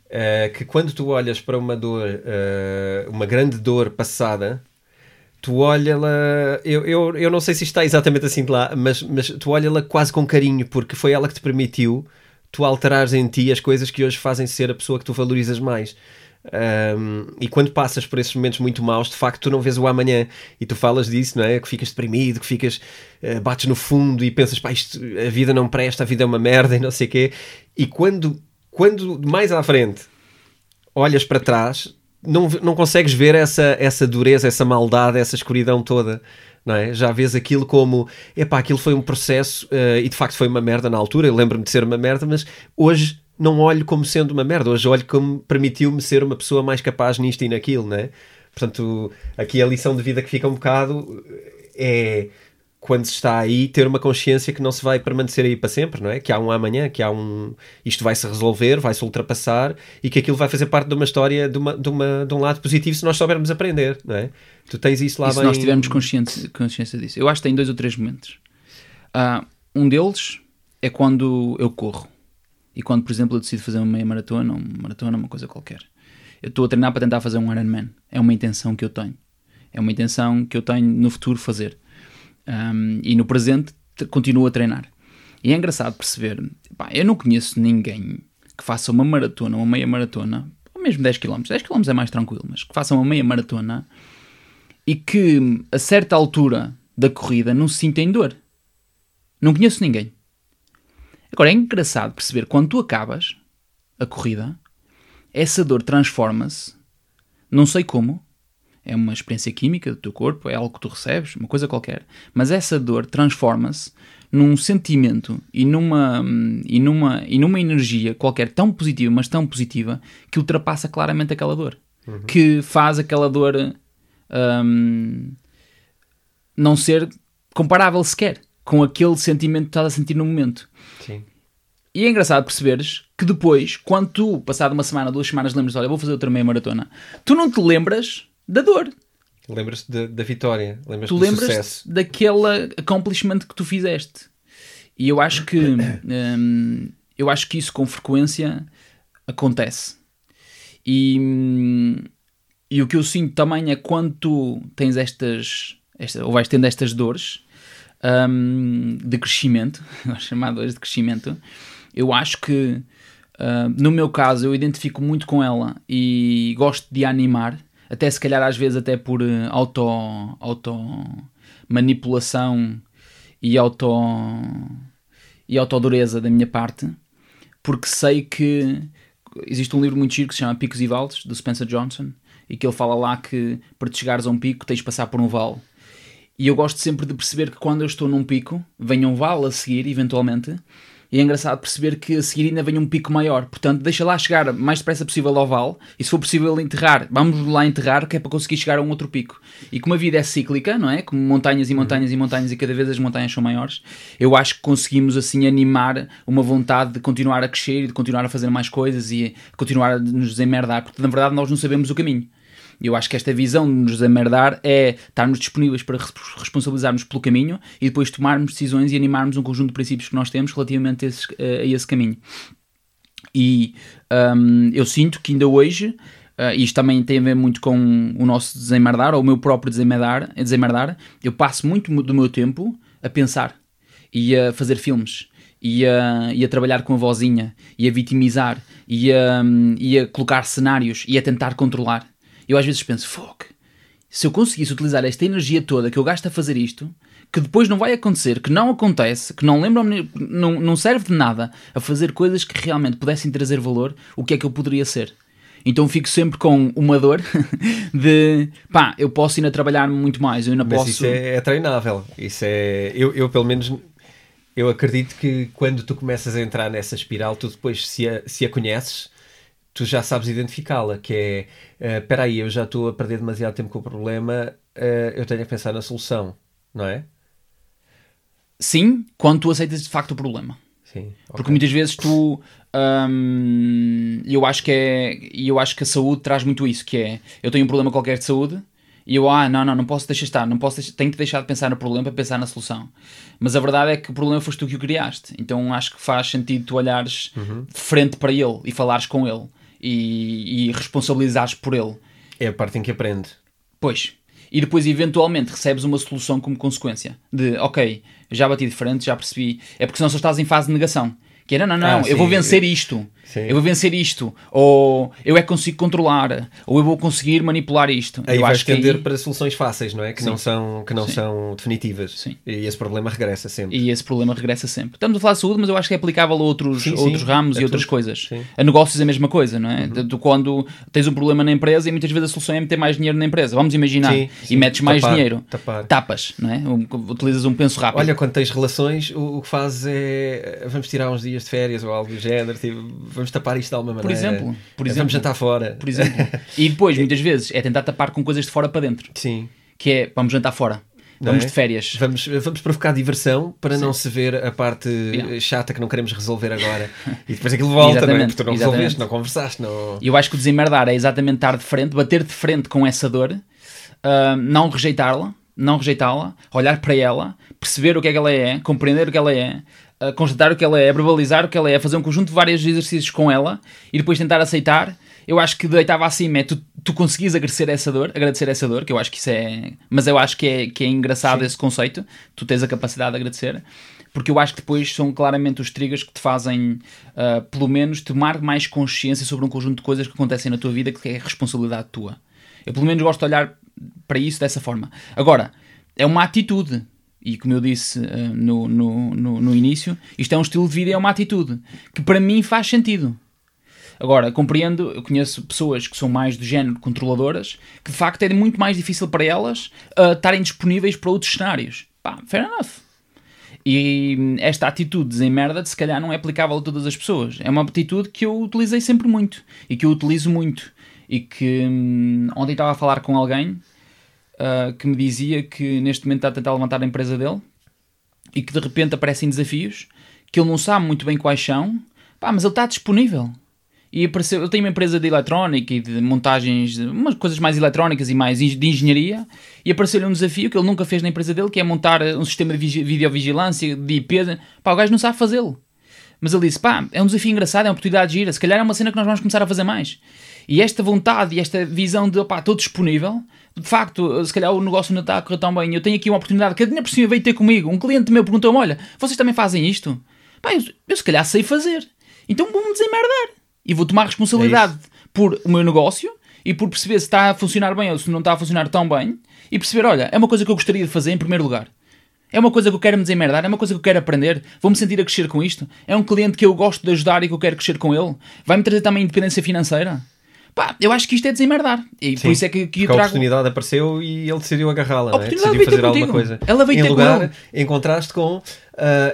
Uh, que quando tu olhas para uma dor, uh, uma grande dor passada, tu olha-la. Eu, eu, eu não sei se está exatamente assim de lá, mas, mas tu olha-la quase com carinho, porque foi ela que te permitiu tu alterares em ti as coisas que hoje fazem ser a pessoa que tu valorizas mais. Um, e quando passas por esses momentos muito maus, de facto, tu não vês o amanhã e tu falas disso, não é? Que ficas deprimido, que ficas, uh, bates no fundo e pensas, pá, isto, a vida não presta, a vida é uma merda e não sei o quê. E quando quando mais à frente olhas para trás, não, não consegues ver essa, essa dureza, essa maldade, essa escuridão toda. Não é? Já vês aquilo como, epá, aquilo foi um processo uh, e de facto foi uma merda na altura, eu lembro-me de ser uma merda, mas hoje não olho como sendo uma merda, hoje olho como permitiu-me ser uma pessoa mais capaz nisto e naquilo, não é? Portanto, aqui a lição de vida que fica um bocado é quando se está aí, ter uma consciência que não se vai permanecer aí para sempre, não é? Que há um amanhã, que há um. Isto vai se resolver, vai se ultrapassar e que aquilo vai fazer parte de uma história de, uma, de, uma, de um lado positivo se nós soubermos aprender, não é? Tu tens isso lá e bem. Se nós tivermos consciência, consciência disso. Eu acho que tem dois ou três momentos. Uh, um deles é quando eu corro e quando, por exemplo, eu decido fazer uma meia maratona, uma maratona, uma coisa qualquer. Eu estou a treinar para tentar fazer um Ironman. É uma intenção que eu tenho. É uma intenção que eu tenho no futuro fazer um, e no presente continuo a treinar. E é engraçado perceber, pá, eu não conheço ninguém que faça uma maratona, uma meia maratona, ou mesmo 10 km, 10 km é mais tranquilo, mas que faça uma meia maratona e que a certa altura da corrida não se sentem dor. Não conheço ninguém. Agora é engraçado perceber quando tu acabas a corrida, essa dor transforma-se, não sei como, é uma experiência química do teu corpo, é algo que tu recebes, uma coisa qualquer, mas essa dor transforma-se num sentimento e numa, e, numa, e numa energia qualquer tão positiva, mas tão positiva, que ultrapassa claramente aquela dor. Uhum. Que faz aquela dor um, não ser comparável sequer com aquele sentimento que estás a sentir no momento. Sim. E é engraçado perceberes que depois, quando tu, passado uma semana, duas semanas, lembras, olha, vou fazer outra meia maratona, tu não te lembras da dor. Lembras-te da vitória, lembras tu do lembras sucesso. daquele accomplishment que tu fizeste. E eu acho que <coughs> hum, eu acho que isso com frequência acontece. E, hum, e o que eu sinto também é quando tu tens estas, esta, ou vais tendo estas dores um, de crescimento, <laughs> chamado dores de crescimento, eu acho que uh, no meu caso eu identifico muito com ela e gosto de animar, até se calhar às vezes até por uh, auto, auto manipulação e auto e autodureza da minha parte, porque sei que existe um livro muito giro que se chama Picos e Vales, do Spencer Johnson, e que ele fala lá que para te chegares a um pico tens de passar por um vale. E eu gosto sempre de perceber que quando eu estou num pico, venha um vale a seguir, eventualmente, e é engraçado perceber que a seguir ainda vem um pico maior. Portanto, deixa lá chegar mais depressa possível ao vale. E se for possível enterrar, vamos lá enterrar, que é para conseguir chegar a um outro pico. E como a vida é cíclica, não é? Como montanhas e montanhas e montanhas, e cada vez as montanhas são maiores, eu acho que conseguimos assim animar uma vontade de continuar a crescer e de continuar a fazer mais coisas e continuar a nos desemmerdar. Porque na verdade nós não sabemos o caminho. Eu acho que esta visão de nos desemmerdar é estarmos disponíveis para responsabilizarmos pelo caminho e depois tomarmos decisões e animarmos um conjunto de princípios que nós temos relativamente a esse, a esse caminho. E um, eu sinto que ainda hoje, uh, isto também tem a ver muito com o nosso desemmerdar, ou o meu próprio desemmerdar, desemmerdar, eu passo muito do meu tempo a pensar e a fazer filmes. E a, e a trabalhar com a vozinha, e a vitimizar, e a, e a colocar cenários, e a tentar controlar eu às vezes penso, fuck, se eu conseguisse utilizar esta energia toda que eu gasto a fazer isto, que depois não vai acontecer, que não acontece, que não lembro, não, não serve de nada a fazer coisas que realmente pudessem trazer valor, o que é que eu poderia ser? Então fico sempre com uma dor <laughs> de pá, eu posso ir a trabalhar muito mais, eu ainda Mas posso. Isso é, é, treinável. Isso é. Eu, eu, pelo menos, eu acredito que quando tu começas a entrar nessa espiral, tu depois, se a, se a conheces, tu já sabes identificá-la, que é, uh, espera aí, eu já estou a perder demasiado tempo com o problema, uh, eu tenho a pensar na solução, não é? Sim, quando tu aceitas de facto o problema. Sim. Okay. Porque muitas vezes tu, hum, eu acho que é, eu acho que a saúde traz muito isso, que é, eu tenho um problema qualquer de saúde, e eu, ah, não, não, não posso deixar estar, não posso deixar, tenho que deixar de pensar no problema para pensar na solução. Mas a verdade é que o problema foste tu que o criaste. Então acho que faz sentido tu olhares uhum. de frente para ele e falares com ele e, e responsabilizares por ele. É a parte em que aprende. Pois. E depois, eventualmente, recebes uma solução como consequência. De, ok, já bati de frente, já percebi. É porque senão só estás em fase de negação. Que é, não, não, ah, eu vou vencer isto. Sim. Eu vou vencer isto. Ou eu é que consigo controlar. Ou eu vou conseguir manipular isto. Aí eu vais acho tender aí... para soluções fáceis, não é? Que Sim. não são, que não Sim. são definitivas. Sim. E esse problema regressa sempre. E esse problema regressa sempre. Estamos a falar de saúde, mas eu acho que é aplicável a outros, outros ramos É e outras tudo. coisas. Sim. A negócios é a mesma coisa, não é? Tu quando tens um problema na empresa e muitas vezes a solução é meter mais dinheiro na empresa. Vamos imaginar. E metes mais Tapar, dinheiro. tapar. Tapas, não é? Utilizas um penso rápido. Olha, quando tens relações, o, o que fazes é vamos tirar uns dias de férias ou algo do género, tipo, vamos tapar isto de alguma por maneira. exemplo, por exemplo, Vamos jantar fora. por exemplo. <laughs> E depois, muitas vezes, é tentar tapar com coisas de fora para dentro. Sim. Que é, vamos jantar fora. Não Vamos é? de férias. Vamos, vamos provocar diversão para não se ver a parte Yeah. chata que não queremos resolver agora. E depois aquilo volta, não é? Porque tu não exatamente. resolveste, não conversaste, não. Eu acho que o desemmerdar é exatamente estar de frente, bater de frente com essa dor, ah, não rejeitá-la, não rejeitá-la, olhar para ela, perceber o que é que ela é, compreender o que ela é, ah, constatar o que ela é, verbalizar o que ela é, fazer um conjunto de vários exercícios com ela e depois tentar aceitar. Eu acho que de oitava acima é tu, tu conseguis agradecer essa dor, agradecer essa dor, que eu acho que isso é. Mas eu acho que é, que é engraçado esse conceito, tu tens a capacidade de agradecer porque eu acho que depois são claramente os triggers que te fazem, ah, pelo menos, tomar mais consciência sobre um conjunto de coisas que acontecem na tua vida que é responsabilidade tua. Eu, pelo menos, gosto de olhar para isso dessa forma. Agora, é uma atitude. E como eu disse uh, no, no, no, no, início, isto é um estilo de vida é uma atitude que para mim faz sentido. Agora, compreendo, eu conheço pessoas que são mais do género controladoras, que de facto é muito mais difícil para elas uh, estarem disponíveis para outros cenários. Pá, fair enough. E esta atitude de merda, se calhar, não é aplicável a todas as pessoas. É uma atitude que eu utilizei sempre muito e que eu utilizo muito. E que hum, ontem estava a falar com alguém uh, que me dizia que neste momento está a tentar levantar a empresa dele e que de repente aparecem desafios que ele não sabe muito bem quais são, pá, mas ele está disponível. E apareceu, eu tenho uma empresa de eletrónica e de montagens, umas coisas mais eletrónicas e mais de engenharia, e apareceu-lhe um desafio que ele nunca fez na empresa dele, que é montar um sistema de videovigilância, de IP. Pá, o gajo não sabe fazê-lo. Mas ele disse, pá, é um desafio engraçado, é uma oportunidade de gira, se calhar é uma cena que nós vamos começar a fazer mais. E esta vontade e esta visão de, pá, estou disponível, de facto, se calhar o negócio não está a correr tão bem, eu tenho aqui uma oportunidade que a dinheiro por cima veio ter comigo, um cliente meu perguntou-me, olha, vocês também fazem isto? Pá, eu, eu se calhar sei fazer. Então vou-me desemmerdar e vou tomar responsabilidade é por o meu negócio e por perceber se está a funcionar bem ou se não está a funcionar tão bem e perceber, olha, é uma coisa que eu gostaria de fazer em primeiro lugar. É uma coisa que eu quero me desemmerdar, é uma coisa que eu quero aprender, vou-me sentir a crescer com isto. É um cliente que eu gosto de ajudar e que eu quero crescer com ele. Vai-me trazer também independência financeira. Pá, eu acho que isto é desemmerdar. E Sim, por isso é que, que eu trago... a oportunidade apareceu e ele decidiu agarrá-la, né? decidiu fazer alguma coisa. Ela veio em ter lugar, em contraste com, uh,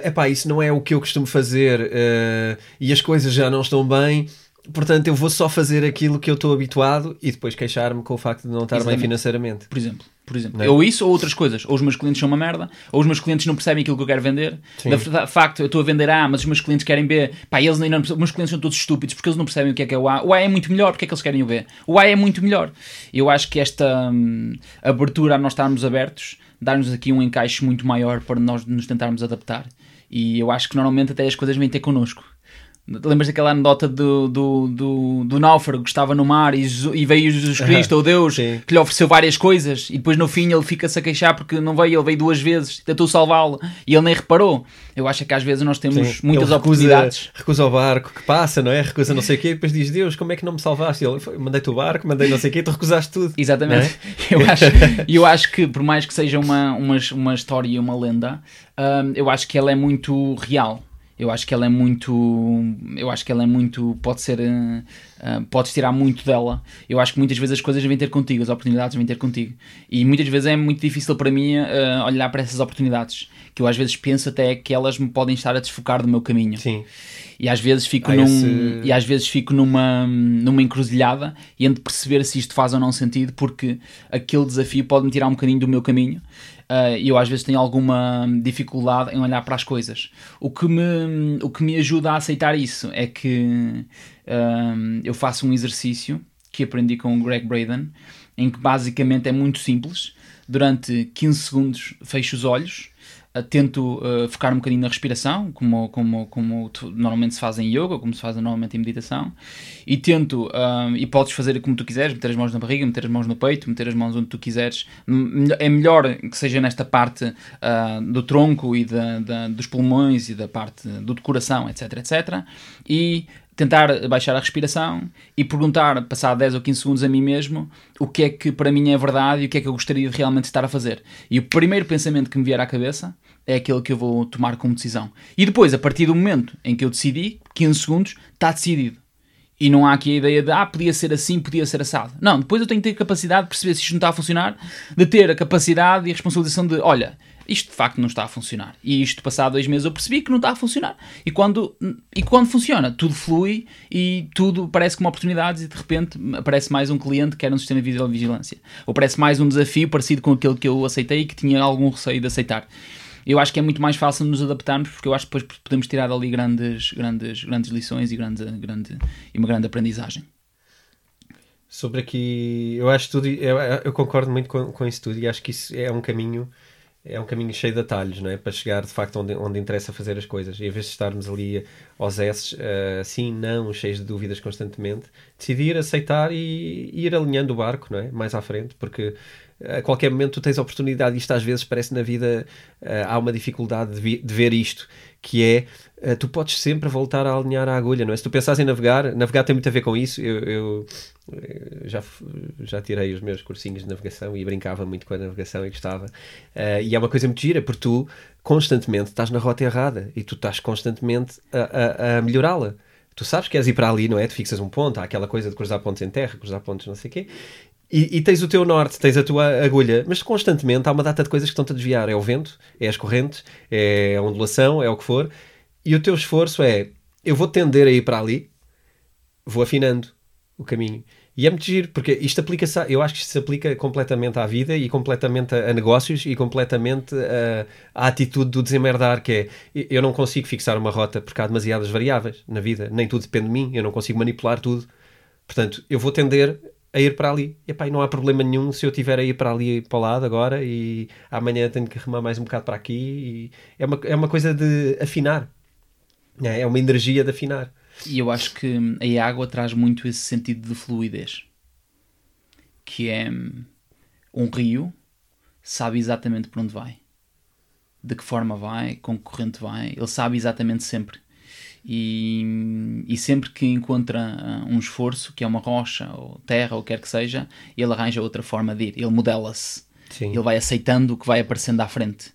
epá, isso não é o que eu costumo fazer uh, e as coisas já não estão bem Portanto, eu vou só fazer aquilo que eu estou habituado e depois queixar-me com o facto de não estar Exatamente. bem financeiramente. Por exemplo. Por exemplo. É? Ou isso ou outras coisas. Ou os meus clientes são uma merda, ou os meus clientes não percebem aquilo que eu quero vender. De facto, eu estou a vender A, mas os meus clientes querem B. Pá, eles nem não Os meus clientes são todos estúpidos porque eles não percebem o que é que é o A. O A é muito melhor, porque é que eles querem o B? O A é muito melhor. Eu acho que esta hum, abertura a nós estarmos abertos dá-nos aqui um encaixe muito maior para nós nos tentarmos adaptar. E eu acho que normalmente até as coisas vêm ter connosco. Lembras daquela anedota do, do, do, do náufrago que estava no mar e, e veio Jesus Cristo, ou Deus, Sim. que lhe ofereceu várias coisas e depois no fim ele fica-se a queixar porque não veio, ele veio duas vezes, tentou salvá-lo e ele nem reparou. Eu acho que às vezes nós temos Sim. muitas ele oportunidades. Recusa o barco que passa, não é? Recusa não sei o quê, e depois diz: Deus, como é que não me salvaste? ele mandei-te o barco, mandei não sei o quê, tu recusaste tudo. Exatamente. É? Eu, acho, <laughs> eu acho que, por mais que seja uma, uma, uma história e uma lenda, hum, eu acho que ela é muito real eu acho que ela é muito eu acho que ela é muito pode ser uh, podes tirar muito dela. Eu acho que muitas vezes as coisas vêm ter contigo as oportunidades vêm ter contigo. E muitas vezes é muito difícil para mim uh, olhar para essas oportunidades que eu às vezes penso até que elas me podem estar a desfocar do meu caminho. Sim. E às vezes fico ah, num esse... e às vezes fico numa numa encruzilhada e ando perceber se isto faz ou não sentido porque aquele desafio pode me tirar um bocadinho do meu caminho uh, eu às vezes tenho alguma dificuldade em olhar para as coisas. O que me, o que me ajuda a aceitar isso é que uh, eu faço um exercício que aprendi com o Greg Braden, em que basicamente é muito simples. Durante 15 segundos fecho os olhos tento uh, focar um bocadinho na respiração, como, como, como normalmente se faz em yoga, como se faz normalmente em meditação, e tento, uh, e podes fazer como tu quiseres, meter as mãos na barriga, meter as mãos no peito, meter as mãos onde tu quiseres. É melhor que seja nesta parte uh, do tronco e da, da, dos pulmões e da parte do coração, etc, etc. E tentar baixar a respiração e perguntar, passar 10 ou 15 segundos a mim mesmo, o que é que para mim é verdade e o que é que eu gostaria de realmente estar a fazer. E o primeiro pensamento que me vier à cabeça é aquele que eu vou tomar como decisão. E depois, a partir do momento em que eu decidi, 15 segundos, está decidido. E não há aqui a ideia de, ah, podia ser assim, podia ser assado. Não, depois eu tenho que ter capacidade de perceber se isto não está a funcionar, de ter a capacidade e a responsabilização de, olha, isto de facto não está a funcionar. E isto, passado dois meses, eu percebi que não está a funcionar. E quando, e quando funciona, tudo flui e tudo parece como oportunidades e de repente aparece mais um cliente que quer um sistema de videovigilância. Ou aparece mais um desafio parecido com aquele que eu aceitei e que tinha algum receio de aceitar eu acho que é muito mais fácil nos adaptarmos porque eu acho que depois podemos tirar dali grandes, grandes, grandes lições e, grande, grande, e uma grande aprendizagem. Sobre aqui, eu acho tudo, eu, eu concordo muito com, com isso tudo e acho que isso é um caminho é um caminho cheio de atalhos, não é? Para chegar de facto onde, onde interessa fazer as coisas. E em vez de estarmos ali aos S, uh, sim, não, cheios de dúvidas constantemente, decidir, aceitar e, ir alinhando o barco, não é? Mais à frente, porque a qualquer momento tu tens a oportunidade, isto às vezes parece na vida uh, há uma dificuldade de, vi, de, ver isto, que é uh, tu podes sempre voltar a alinhar a agulha, não é? Se tu pensares em navegar, navegar tem muito a ver com isso. Eu, eu, eu já, já tirei os meus cursinhos de navegação e brincava muito com a navegação e gostava. Uh, e é uma coisa muito gira, porque tu constantemente estás na rota errada e tu estás constantemente a, a, a melhorá-la tu sabes que queres ir para ali, não é? Tu fixas um ponto, há aquela coisa de cruzar pontos em terra, cruzar pontos não sei o quê, e, e, tens o teu norte, tens a tua agulha, mas constantemente há uma data de coisas que estão-te a desviar. É o vento, é as correntes, é a ondulação, é o que for. E o teu esforço é: eu vou tender a ir para ali, vou afinando o caminho. E é muito giro, porque isto aplica-se, eu acho que isto se aplica completamente à vida e completamente a, a negócios e completamente a, à atitude do desemerdar, que é, eu não consigo fixar uma rota porque há demasiadas variáveis na vida, nem tudo depende de mim, eu não consigo manipular tudo. Portanto, eu vou tender a ir para ali. E, epá, não há problema nenhum se eu tiver a ir para ali para o lado agora e amanhã tenho que remar mais um bocado para aqui. é, uma, é uma coisa de afinar. É, é uma energia de afinar. E eu acho que a água traz muito esse sentido de fluidez. Que é um rio sabe exatamente para onde vai. De que forma vai, com que corrente vai. Ele sabe exatamente sempre e, e sempre que encontra uh, um esforço, que é uma rocha ou terra ou quer que seja, ele arranja outra forma de ir, ele modela-se, ele vai aceitando o que vai aparecendo à frente.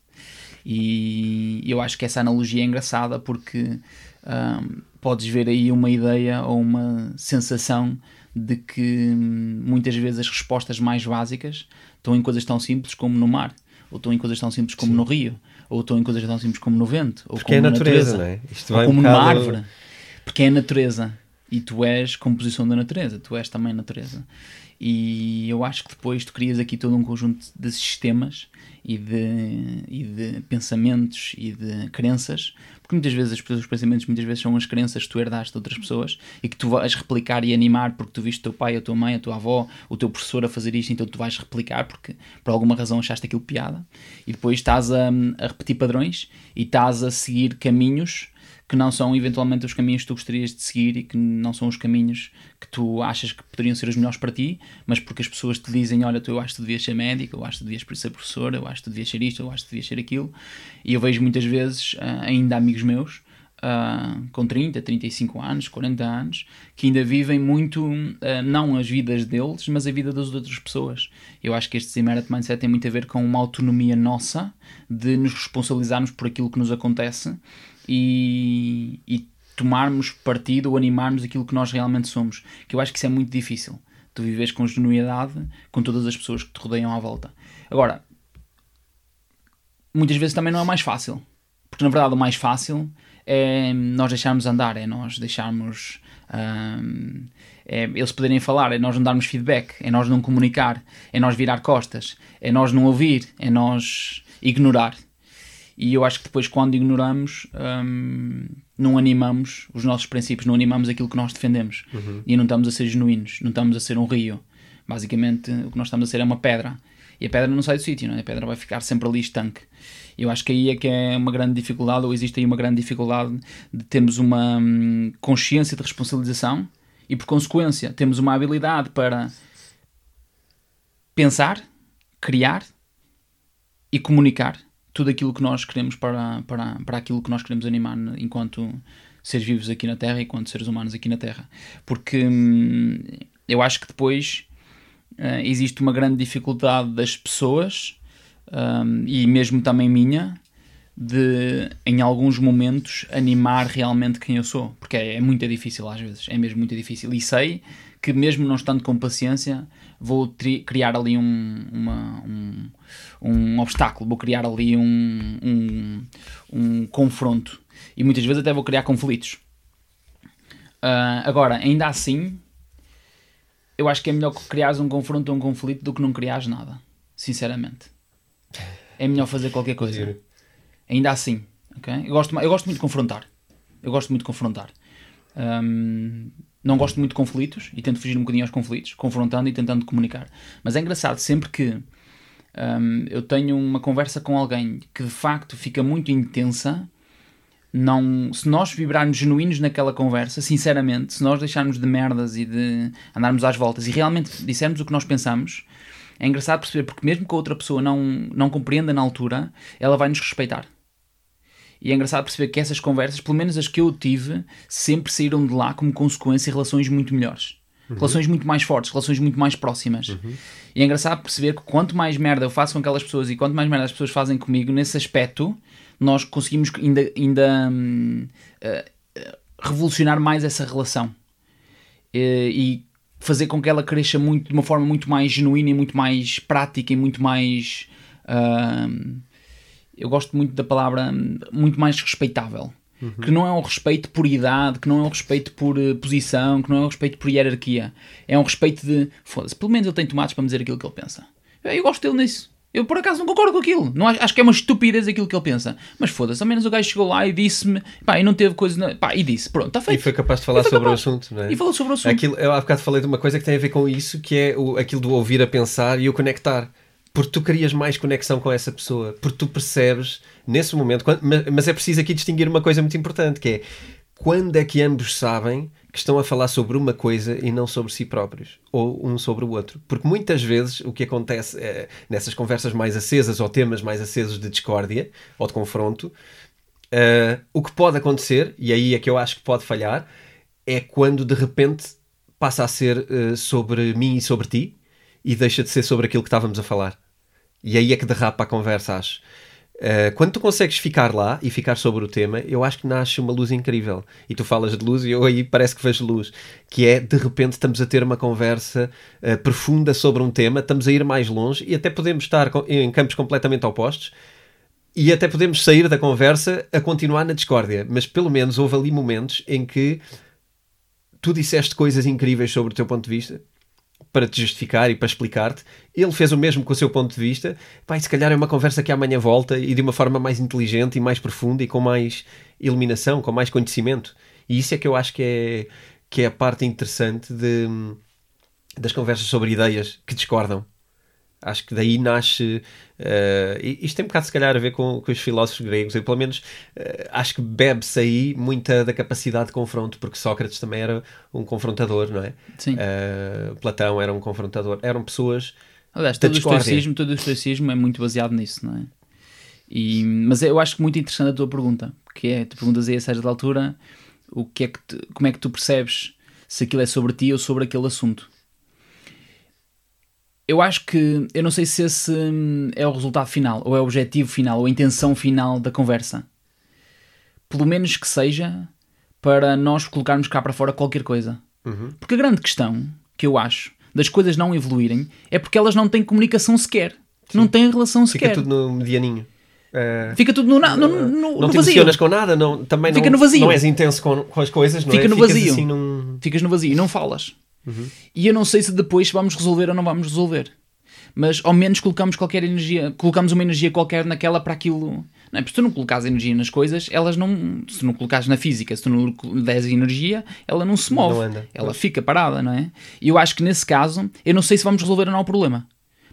E eu acho que essa analogia é engraçada porque um, ah, podes ver aí uma ideia ou uma sensação de que hum, muitas vezes as respostas mais básicas estão em coisas tão simples como no mar, ou estão em coisas tão simples como Sim. no rio, ou estão em coisas tão simples como no vento, ou Porque como é a natureza, natureza, não é? Isto ou como um numa árvore. Porque é a natureza. E tu és composição da natureza, tu és também natureza. E eu acho que depois tu crias aqui todo um conjunto de sistemas e de, e de pensamentos e de crenças, porque muitas vezes os pensamentos muitas vezes são as crenças que tu herdaste de outras pessoas e que tu vais replicar e animar porque tu viste o teu pai, a tua mãe, a tua avó, o teu professor a fazer isto, então tu vais replicar porque por alguma razão achaste aquilo piada. E depois estás a, a repetir padrões e estás a seguir caminhos que não são eventualmente os caminhos que tu gostarias de seguir e que não são os caminhos que tu achas que poderiam ser os melhores para ti, mas porque as pessoas te dizem: Olha, tu, eu acho que tu devias ser médico, eu acho que tu devias ser professor, eu acho que tu devias ser isto, eu acho que tu devias ser aquilo. E eu vejo muitas vezes, uh, ainda amigos meus, Uh, com 30, 35 anos, 40 anos, que ainda vivem muito, uh, não as vidas deles, mas a vida das outras pessoas. Eu acho que este Zimerat Mindset tem muito a ver com uma autonomia nossa de nos responsabilizarmos por aquilo que nos acontece e, e tomarmos partido ou animarmos aquilo que nós realmente somos. Que eu acho que isso é muito difícil. Tu vives com genuidade com todas as pessoas que te rodeiam à volta. Agora, muitas vezes também não é mais fácil. Porque na verdade o mais fácil é nós deixarmos andar, é nós deixarmos. Um, é eles poderem falar, é nós não darmos feedback, é nós não comunicar, é nós virar costas, é nós não ouvir, é nós ignorar. E eu acho que depois, quando ignoramos, hum, não animamos os nossos princípios, não animamos aquilo que nós defendemos. Uhum. E não estamos a ser genuínos, não estamos a ser um rio. Basicamente, o que nós estamos a ser é uma pedra. E a pedra não sai do sítio, não é? a pedra vai ficar sempre ali estanque. Eu acho que aí é que é uma grande dificuldade, ou existe aí uma grande dificuldade de termos uma hum, consciência de responsabilização e, por consequência, temos uma habilidade para pensar, criar e comunicar tudo aquilo que nós queremos para, para, para aquilo que nós queremos animar enquanto seres vivos aqui na Terra, enquanto seres humanos aqui na Terra. Porque hum, eu acho que depois uh, existe uma grande dificuldade das pessoas, um, e mesmo também minha, de em alguns momentos animar realmente quem eu sou, porque é, é muito difícil às vezes, é mesmo muito difícil. E sei que mesmo não estando com paciência, vou criar ali um, uma, um, um obstáculo, vou criar ali um, um, um confronto e muitas vezes até vou criar conflitos. Uh, agora, ainda assim, eu acho que é melhor criares um confronto ou um conflito do que não criares nada, sinceramente. É melhor fazer qualquer coisa. Ainda assim, ok? Eu gosto, eu gosto muito de confrontar. Eu gosto muito de confrontar. Um, não gosto muito de conflitos e tento fugir um bocadinho aos conflitos, confrontando e tentando comunicar. Mas é engraçado, sempre que um, eu tenho uma conversa com alguém que de facto fica muito intensa, não, se nós vibrarmos genuínos naquela conversa, sinceramente, se nós deixarmos de merdas e de andarmos às voltas e realmente dissermos o que nós pensamos, É engraçado perceber, porque mesmo que a outra pessoa não, não compreenda na altura, ela vai nos respeitar. E é engraçado perceber que essas conversas, pelo menos as que eu tive, sempre saíram de lá como consequência relações muito melhores. Uhum. Relações muito mais fortes, relações muito mais próximas. Uhum. E é engraçado perceber que quanto mais merda eu faço com aquelas pessoas e quanto mais merda as pessoas fazem comigo, nesse aspecto, nós conseguimos ainda, ainda uh, revolucionar mais essa relação. Uh, e fazer com que ela cresça muito, de uma forma muito mais genuína e muito mais prática e muito mais. Uh, eu gosto muito da palavra muito mais respeitável. Uhum. Que não é um respeito por idade, que não é um respeito por uh, posição, que não é um respeito por hierarquia. É um respeito de. Foda-se, pelo menos ele tem tomates para me dizer aquilo que ele pensa. Eu, eu gosto dele nisso. Eu por acaso não concordo com aquilo. Não, acho, acho que é uma estupidez aquilo que ele pensa. Mas foda-se, ao menos o gajo chegou lá e disse-me, pá, e não teve coisa. Pá, e disse, pronto, está feito. E foi capaz de falar sobre capaz. o assunto, não é? E falou sobre o assunto. Aquilo, eu há bocado falei de uma coisa que tem a ver com isso, que é o, aquilo do ouvir a pensar e o conectar. Porque tu querias mais conexão com essa pessoa. Porque tu percebes, nesse momento, quando, mas é preciso aqui distinguir uma coisa muito importante, que é quando é que ambos sabem que estão a falar sobre uma coisa e não sobre si próprios, ou um sobre o outro. Porque muitas vezes o que acontece é, nessas conversas mais acesas ou temas mais acesos de discórdia ou de confronto, uh, o que pode acontecer, e aí é que eu acho que pode falhar, é quando de repente passa a ser uh, sobre mim e sobre ti e deixa de ser sobre aquilo que estávamos a falar. E aí é que derrapa a conversa, acho. Uh, quando tu consegues ficar lá e ficar sobre o tema, eu acho que nasce uma luz incrível. E tu falas de luz e eu aí parece que vejo luz. Que é, de repente, estamos a ter uma conversa uh, profunda sobre um tema, estamos a ir mais longe e até podemos estar em campos completamente opostos e até podemos sair da conversa a continuar na discórdia. Mas pelo menos houve ali momentos em que tu disseste coisas incríveis sobre o teu ponto de vista para te justificar e para explicar-te. Ele fez o mesmo com o seu ponto de vista. Pai, se calhar é uma conversa que amanhã volta e de uma forma mais inteligente e mais profunda e com mais iluminação, com mais conhecimento. E isso é que eu acho que é, que é a parte interessante de, das conversas sobre ideias que discordam. Acho que daí nasce. Uh, isto tem um bocado, se calhar, a ver com, com os filósofos gregos. Eu, pelo menos, uh, acho que bebe-se aí muita da capacidade de confronto, porque Sócrates também era um confrontador, não é? Sim. Uh, Platão era um confrontador. Eram pessoas. Aliás, todo o, estoicismo, todo o estoicismo é muito baseado nisso, não é? E, mas eu acho muito interessante a tua pergunta, que é: tu perguntas aí a certa altura o que é que tu, como é que tu percebes se aquilo é sobre ti ou sobre aquele assunto eu acho que eu não sei se esse hum, é o resultado final, ou é o objetivo final, ou a intenção final da conversa. Pelo menos que seja para nós colocarmos cá para fora qualquer coisa. Uhum. Porque a grande questão que eu acho das coisas não evoluírem é porque elas não têm comunicação sequer. Sim. Não têm relação sequer. Fica tudo no medianinho. Uh, Fica tudo no, no, no, no, não te emocionas com nada, não, também Fica não, no vazio. não és intenso com, com as coisas, não Fica é? no Ficas vazio. Assim num... Ficas no vazio, não falas. Uhum. E eu não sei se depois vamos resolver ou não vamos resolver. Mas ao menos colocamos qualquer energia, colocamos uma energia qualquer naquela para aquilo. Não é? Porque se tu não colocas energia nas coisas, elas não. Se tu não colocares na física, se tu não des energia, ela não se move. Não anda. Ela fica parada, não é? E eu acho que nesse caso, eu não sei se vamos resolver ou não o problema.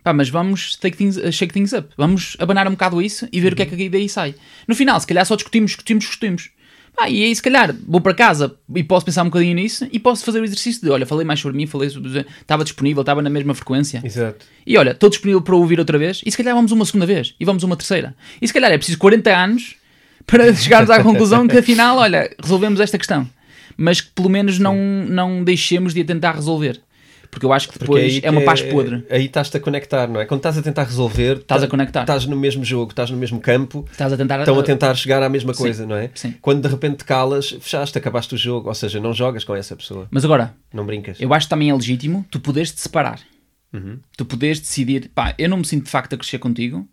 Pá, mas vamos take things, shake things up. Vamos abanar um bocado isso e ver uhum. o que é que daí sai. No final, se calhar só discutimos, discutimos, discutimos. Ah, e aí, se calhar, vou para casa e posso pensar um bocadinho nisso e posso fazer o exercício de: olha, falei mais sobre mim, falei sobre. Estava disponível, estava na mesma frequência. Exato. E olha, estou disponível para ouvir outra vez e se calhar vamos uma segunda vez e vamos uma terceira. E se calhar é preciso 40 anos para <laughs> chegarmos à conclusão que afinal, olha, resolvemos esta questão. Mas que pelo menos não, não deixemos de a tentar resolver. Porque eu acho que depois é uma paz podre. Aí estás-te a conectar, não é? Quando estás a tentar resolver, estás a conectar. Estás no mesmo jogo, estás no mesmo campo, estás a tentar, estão a tentar chegar à mesma coisa, sim, não é? Sim. Quando de repente te calas, fechaste, acabaste o jogo, ou seja, não jogas com essa pessoa. Mas agora, não brincas. Eu acho que também é legítimo tu poderes te separar. Uhum. Tu poderes decidir, pá, eu não me sinto de facto a crescer contigo uhum.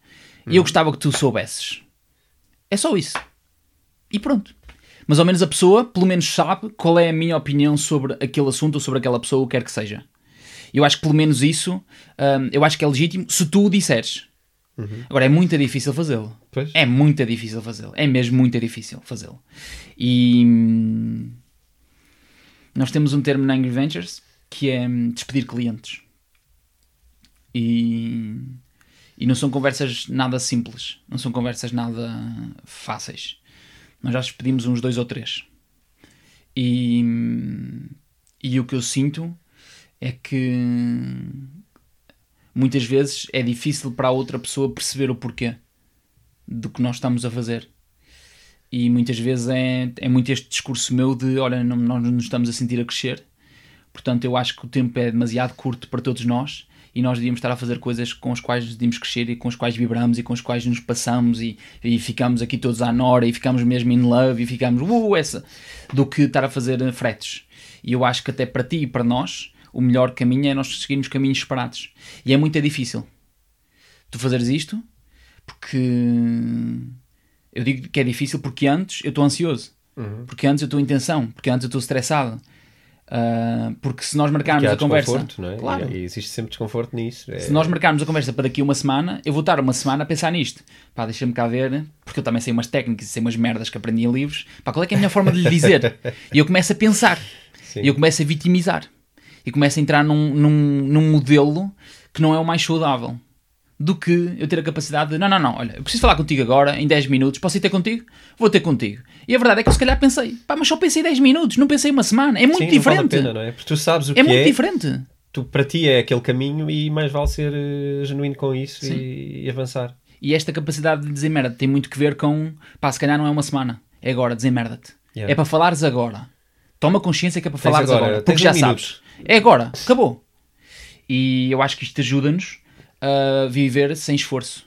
e eu uhum. gostava que tu soubesses. É só isso. E pronto. Mas ao menos a pessoa, pelo menos, sabe qual é a minha opinião sobre aquele assunto ou sobre aquela pessoa, o que quer que seja. Eu acho que pelo menos isso, um, eu acho que é legítimo se tu o disseres. Uhum. Agora é muito difícil fazê-lo. É muito difícil fazê-lo. É mesmo muito difícil fazê-lo. E hum, nós temos um termo na Angry Ventures que é hum, despedir clientes. E, e não são conversas nada simples, não são conversas nada fáceis. Nós já despedimos uns dois ou três. E, hum, e o que eu sinto é que muitas vezes é difícil para a outra pessoa perceber o porquê do que nós estamos a fazer. E muitas vezes é, é muito este discurso meu de: olha, não, nós não nos estamos a sentir a crescer, portanto eu acho que o tempo é demasiado curto para todos nós e nós devíamos estar a fazer coisas com as quais devíamos crescer e com as quais vibramos e com as quais nos passamos e, e ficamos aqui todos à nora e ficamos mesmo in love e ficamos uh, essa, do que estar a fazer fretes. E eu acho que até para ti e para nós, o melhor caminho é nós seguirmos caminhos separados. E é muito difícil tu fazeres isto, porque eu digo que é difícil porque antes eu estou ansioso, Uhum. porque antes eu estou em tensão, porque antes eu estou estressado. Ah, porque se nós marcarmos a conversa, desconforto, não é? claro, E, e existe sempre desconforto nisso. É- se nós marcarmos a conversa para daqui a uma semana, eu vou estar uma semana a pensar nisto. Pá, deixa-me cá ver, porque eu também sei umas técnicas e sei umas merdas que aprendi em livros. Pá, qual é que é a minha forma de lhe dizer? <laughs> E eu começo a pensar, Sim. e eu começo a vitimizar, e começo a entrar num, num, num modelo que não é o mais saudável do que eu ter a capacidade de, não, não, não, olha, eu preciso falar contigo agora, em 10 minutos, posso ir ter contigo? Vou ter contigo. E a verdade é que eu se calhar pensei, pá, mas só pensei 10 minutos, não pensei uma semana, é muito Sim, não vale a diferente. pena, não é? Porque tu sabes o é que muito é, diferente. tu, para ti é aquele caminho e mais vale ser eh, genuíno com isso e, e avançar. E esta capacidade de dizer merda tem muito que ver com, pá, se calhar não é uma semana, é agora, dizer merda-te. Yeah. É para falares agora. Toma consciência que é para falares agora, agora, porque já um sabes. É agora, acabou. E eu acho que isto ajuda-nos a viver sem esforço.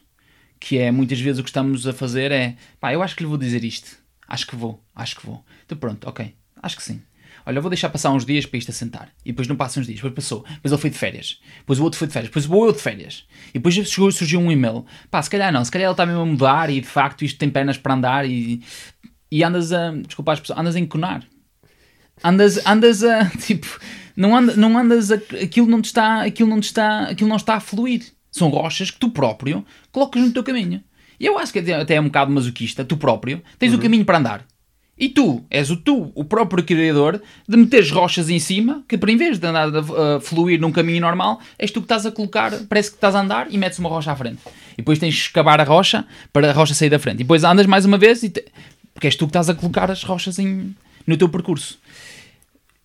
Que é muitas vezes o que estamos a fazer é, pá, eu acho que lhe vou dizer isto. Acho que vou, acho que vou. Então pronto, ok, acho que sim. Olha, vou deixar passar uns dias para isto assentar. E depois não passam uns dias, depois passou. Depois ele foi de férias. Depois o outro foi de férias. Depois vou eu de férias. E depois chegou, surgiu um e-mail. Pá, se calhar não, se calhar ele está mesmo a mudar e de facto isto tem pernas para andar e, e andas a. Desculpa as pessoas, andas a enconar. Andas, andas a. <laughs> Tipo, não, anda, não andas a. Aquilo não te está. Aquilo não te está. Aquilo não está a fluir. São rochas que tu próprio colocas no teu caminho. E eu acho que até é um bocado masoquista. Tu próprio tens o caminho para andar. E tu, és o tu, o próprio criador, de meteres rochas em cima, que para em vez de andar a, a fluir num caminho normal, és tu que estás a colocar, parece que estás a andar e metes uma rocha à frente. E depois tens de escavar a rocha para a rocha sair da frente. E depois andas mais uma vez, e te- porque és tu que estás a colocar as rochas em, no teu percurso.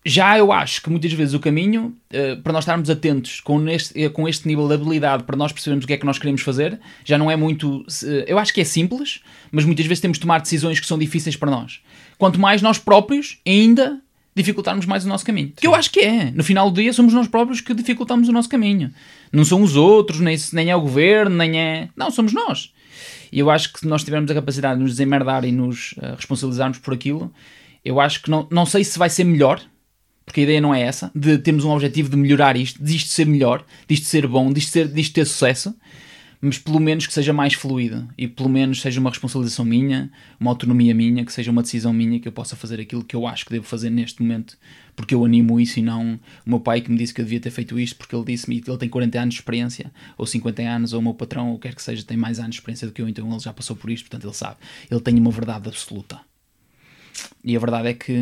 Já eu acho que muitas vezes o caminho, eh, para nós estarmos atentos com este, eh, com este nível de habilidade, para nós percebermos o que é que nós queremos fazer, já não é muito. eh, eu acho que é simples, mas muitas vezes temos de tomar decisões que são difíceis para nós. Quanto mais nós próprios ainda dificultarmos mais o nosso caminho. Que eu acho que é. No final do dia somos nós próprios que dificultamos o nosso caminho. Não são os outros, nem, nem é o governo, nem é. Não, somos nós. E eu acho que se nós tivermos a capacidade de nos desemmerdar e nos eh, responsabilizarmos por aquilo, eu acho que não, não sei se vai ser melhor, porque a ideia não é essa, de termos um objetivo de melhorar isto, disto ser melhor, disto ser bom, disto, ser, ter sucesso, mas pelo menos que seja mais fluido e pelo menos seja uma responsabilização minha, uma autonomia minha, que seja uma decisão minha, que eu possa fazer aquilo que eu acho que devo fazer neste momento, porque eu animo isso e não o meu pai que me disse que eu devia ter feito isto, porque ele disse-me que ele tem 40 anos de experiência, ou 50 anos, ou o meu patrão, ou quer que seja, tem mais anos de experiência do que eu, então ele já passou por isto, portanto ele sabe. Ele tem uma verdade absoluta. E a verdade é que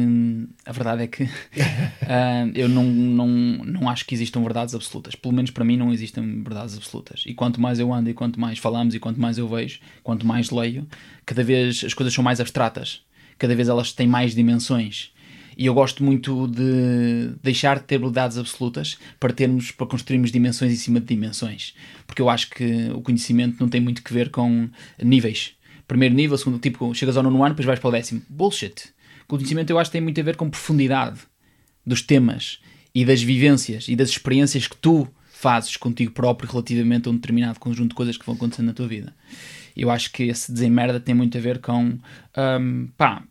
a verdade é que <laughs> ah, eu não, não, não acho que existam verdades absolutas. Pelo menos para mim não existem verdades absolutas. E quanto mais eu ando e quanto mais falamos e quanto mais eu vejo, quanto mais leio, cada vez as coisas são mais abstratas. Cada vez elas têm mais dimensões. E eu gosto muito de deixar de ter verdades absolutas para termos, para construirmos dimensões em cima de dimensões. Porque eu acho que o conhecimento não tem muito que ver com níveis. Primeiro nível, segundo, tipo, chegas ao nono ano, depois vais para o décimo. Bullshit. Conhecimento eu acho que tem muito a ver com profundidade dos temas e das vivências e das experiências que tu fazes contigo próprio relativamente a um determinado conjunto de coisas que vão acontecendo na tua vida. Eu acho que esse desemmerda tem muito a ver com hum, pá,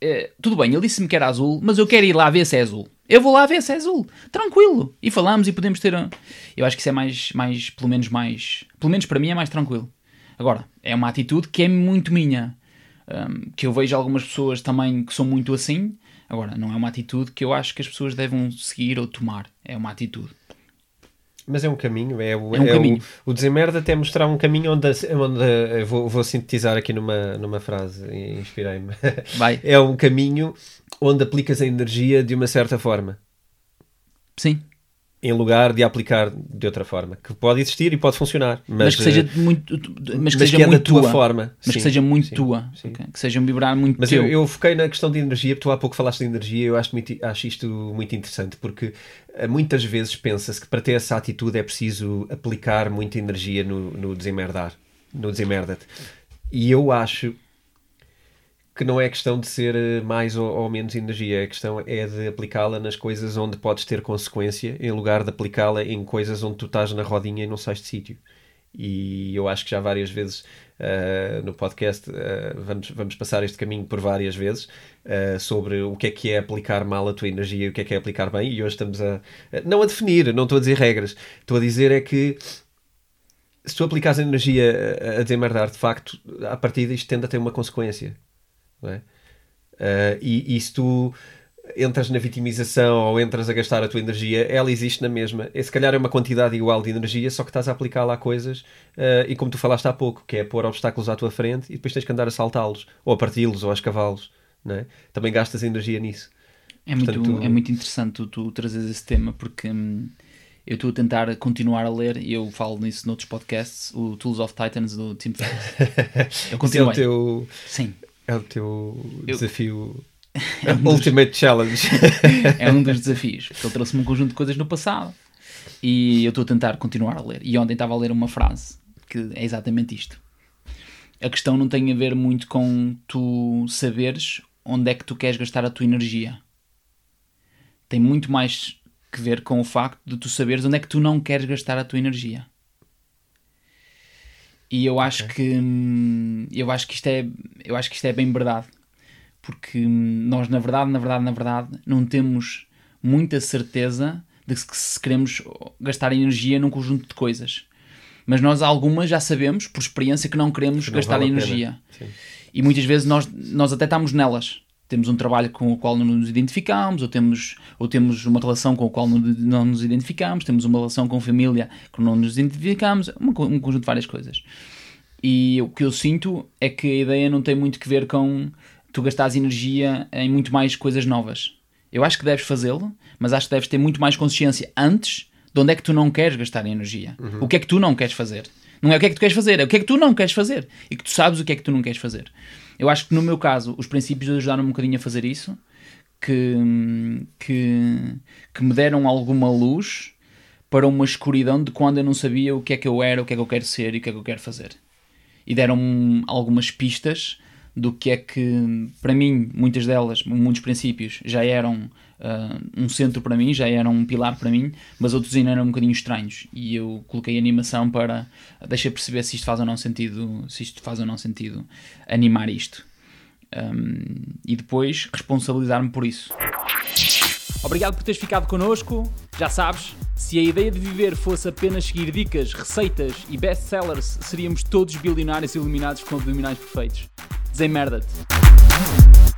é, tudo bem, ele disse-me que era azul, mas eu quero ir lá ver se é azul. Eu vou lá ver se é azul, tranquilo. E falamos e podemos ter. um- Eu acho que isso é mais, mais, pelo menos mais, pelo menos para mim é mais tranquilo. Agora, é uma atitude que é muito minha, hum, que eu vejo algumas pessoas também que são muito assim. Agora, não é uma atitude que eu acho que as pessoas devem seguir ou tomar. É uma atitude. Mas é um caminho, é, o, É um é caminho. O, o até mostrar um caminho onde, onde eu vou, vou sintetizar aqui numa, numa frase, inspirei-me. <laughs> Vai. É um caminho onde aplicas a energia de uma certa forma. Sim. Em lugar de aplicar de outra forma. Que pode existir e pode funcionar. Mas, Mas que seja eh, muito, mas que mas seja que é da muito tua tua. forma. Mas Sim, que seja muito sim, tua. sim. ok? Que seja um vibrar muito Mas teu. eu, eu foquei na questão de energia, porque tu há pouco falaste de energia, eu acho, muito, acho isto muito interessante, porque eh, muitas vezes pensa-se que para ter essa atitude é preciso aplicar muita energia no, no no desemmerda-te. E eu acho que não é questão de ser eh, mais ou, ou menos energia, a questão é de aplicá-la nas coisas onde podes ter consequência, em lugar de aplicá-la em coisas onde tu estás na rodinha e não sais de sítio. E eu acho que já várias vezes uh, no podcast uh, vamos, vamos passar este caminho por várias vezes uh, sobre o que é que é aplicar mal a tua energia e o que é que é aplicar bem. E hoje estamos a. Não a definir, não estou a dizer regras, estou a dizer é que se tu aplicares a energia a, desemmerdar, de facto, a partir disto tende a ter uma consequência. É? Uh, e, e se tu entras na vitimização ou entras a gastar a tua energia, ela existe na mesma. E se calhar é uma quantidade igual de energia, só que estás a aplicá-la a coisas, uh, e como tu falaste há pouco, que é pôr obstáculos à tua frente e depois tens que andar a saltá-los, ou a parti-los, ou a escavá-los. É? Também gastas energia nisso. É muito, Portanto, é muito interessante tu, tu trazeres esse tema porque hum, eu estou a tentar continuar a ler e eu falo nisso noutros podcasts, o Tools of Titans do Tim Ferriss. <laughs> Eu Isso é o teu, Sim, é o teu Eu- desafio. É um <laughs> dos- Ultimate Challenge. <laughs> é um dos desafios. Porque ele trouxe-me um conjunto de coisas no passado e eu estou a tentar continuar a ler. E ontem estava a ler uma frase que é exatamente isto. A questão não tem a ver muito com tu saberes onde é que tu queres gastar a tua energia. Tem muito mais que ver com o facto de tu saberes onde é que tu não queres gastar a tua energia. E eu acho que hum, eu acho que isto é eu acho que isto é bem verdade porque hum, nós na verdade, na verdade, na verdade não temos muita certeza de que se queremos gastar energia num conjunto de coisas. Mas nós algumas já sabemos por experiência que não queremos Que não gastar vale energia. Sim. E muitas vezes nós, nós até estamos nelas. Temos um trabalho com o qual não nos identificamos, ou temos, ou temos uma relação com o qual não, nos identificamos, temos uma relação com família que não nos identificamos, co- um conjunto de várias coisas. E o que eu sinto é que a ideia não tem muito que ver com tu gastares energia em muito mais coisas novas. Eu acho que deves fazê-lo, mas acho que deves ter muito mais consciência antes de onde é que tu não queres gastar energia. O que é que tu não queres fazer. Não é o que é que tu queres fazer, é o que é que tu não queres fazer. E que tu sabes o que é que tu não queres fazer. Eu acho que no meu caso, os princípios ajudaram-me um bocadinho a fazer isso, que, que, que me deram alguma luz para uma escuridão de quando eu não sabia o que é que eu era, o que é que eu quero ser e o que é que eu quero fazer. E deram-me algumas pistas do que é que, para mim, muitas delas, muitos princípios, já eram ah, um centro para mim, já eram um pilar para mim, mas outros ainda eram um bocadinho estranhos. E eu coloquei animação para deixar perceber se isto faz ou não sentido, se isto faz ou não sentido animar isto. Um, e depois responsabilizar-me por isso. Obrigado por teres ficado connosco. Já sabes, se a ideia de viver fosse apenas seguir dicas, receitas e best-sellers, seríamos todos bilionários iluminados com abdominais perfeitos. Desemmerda-te.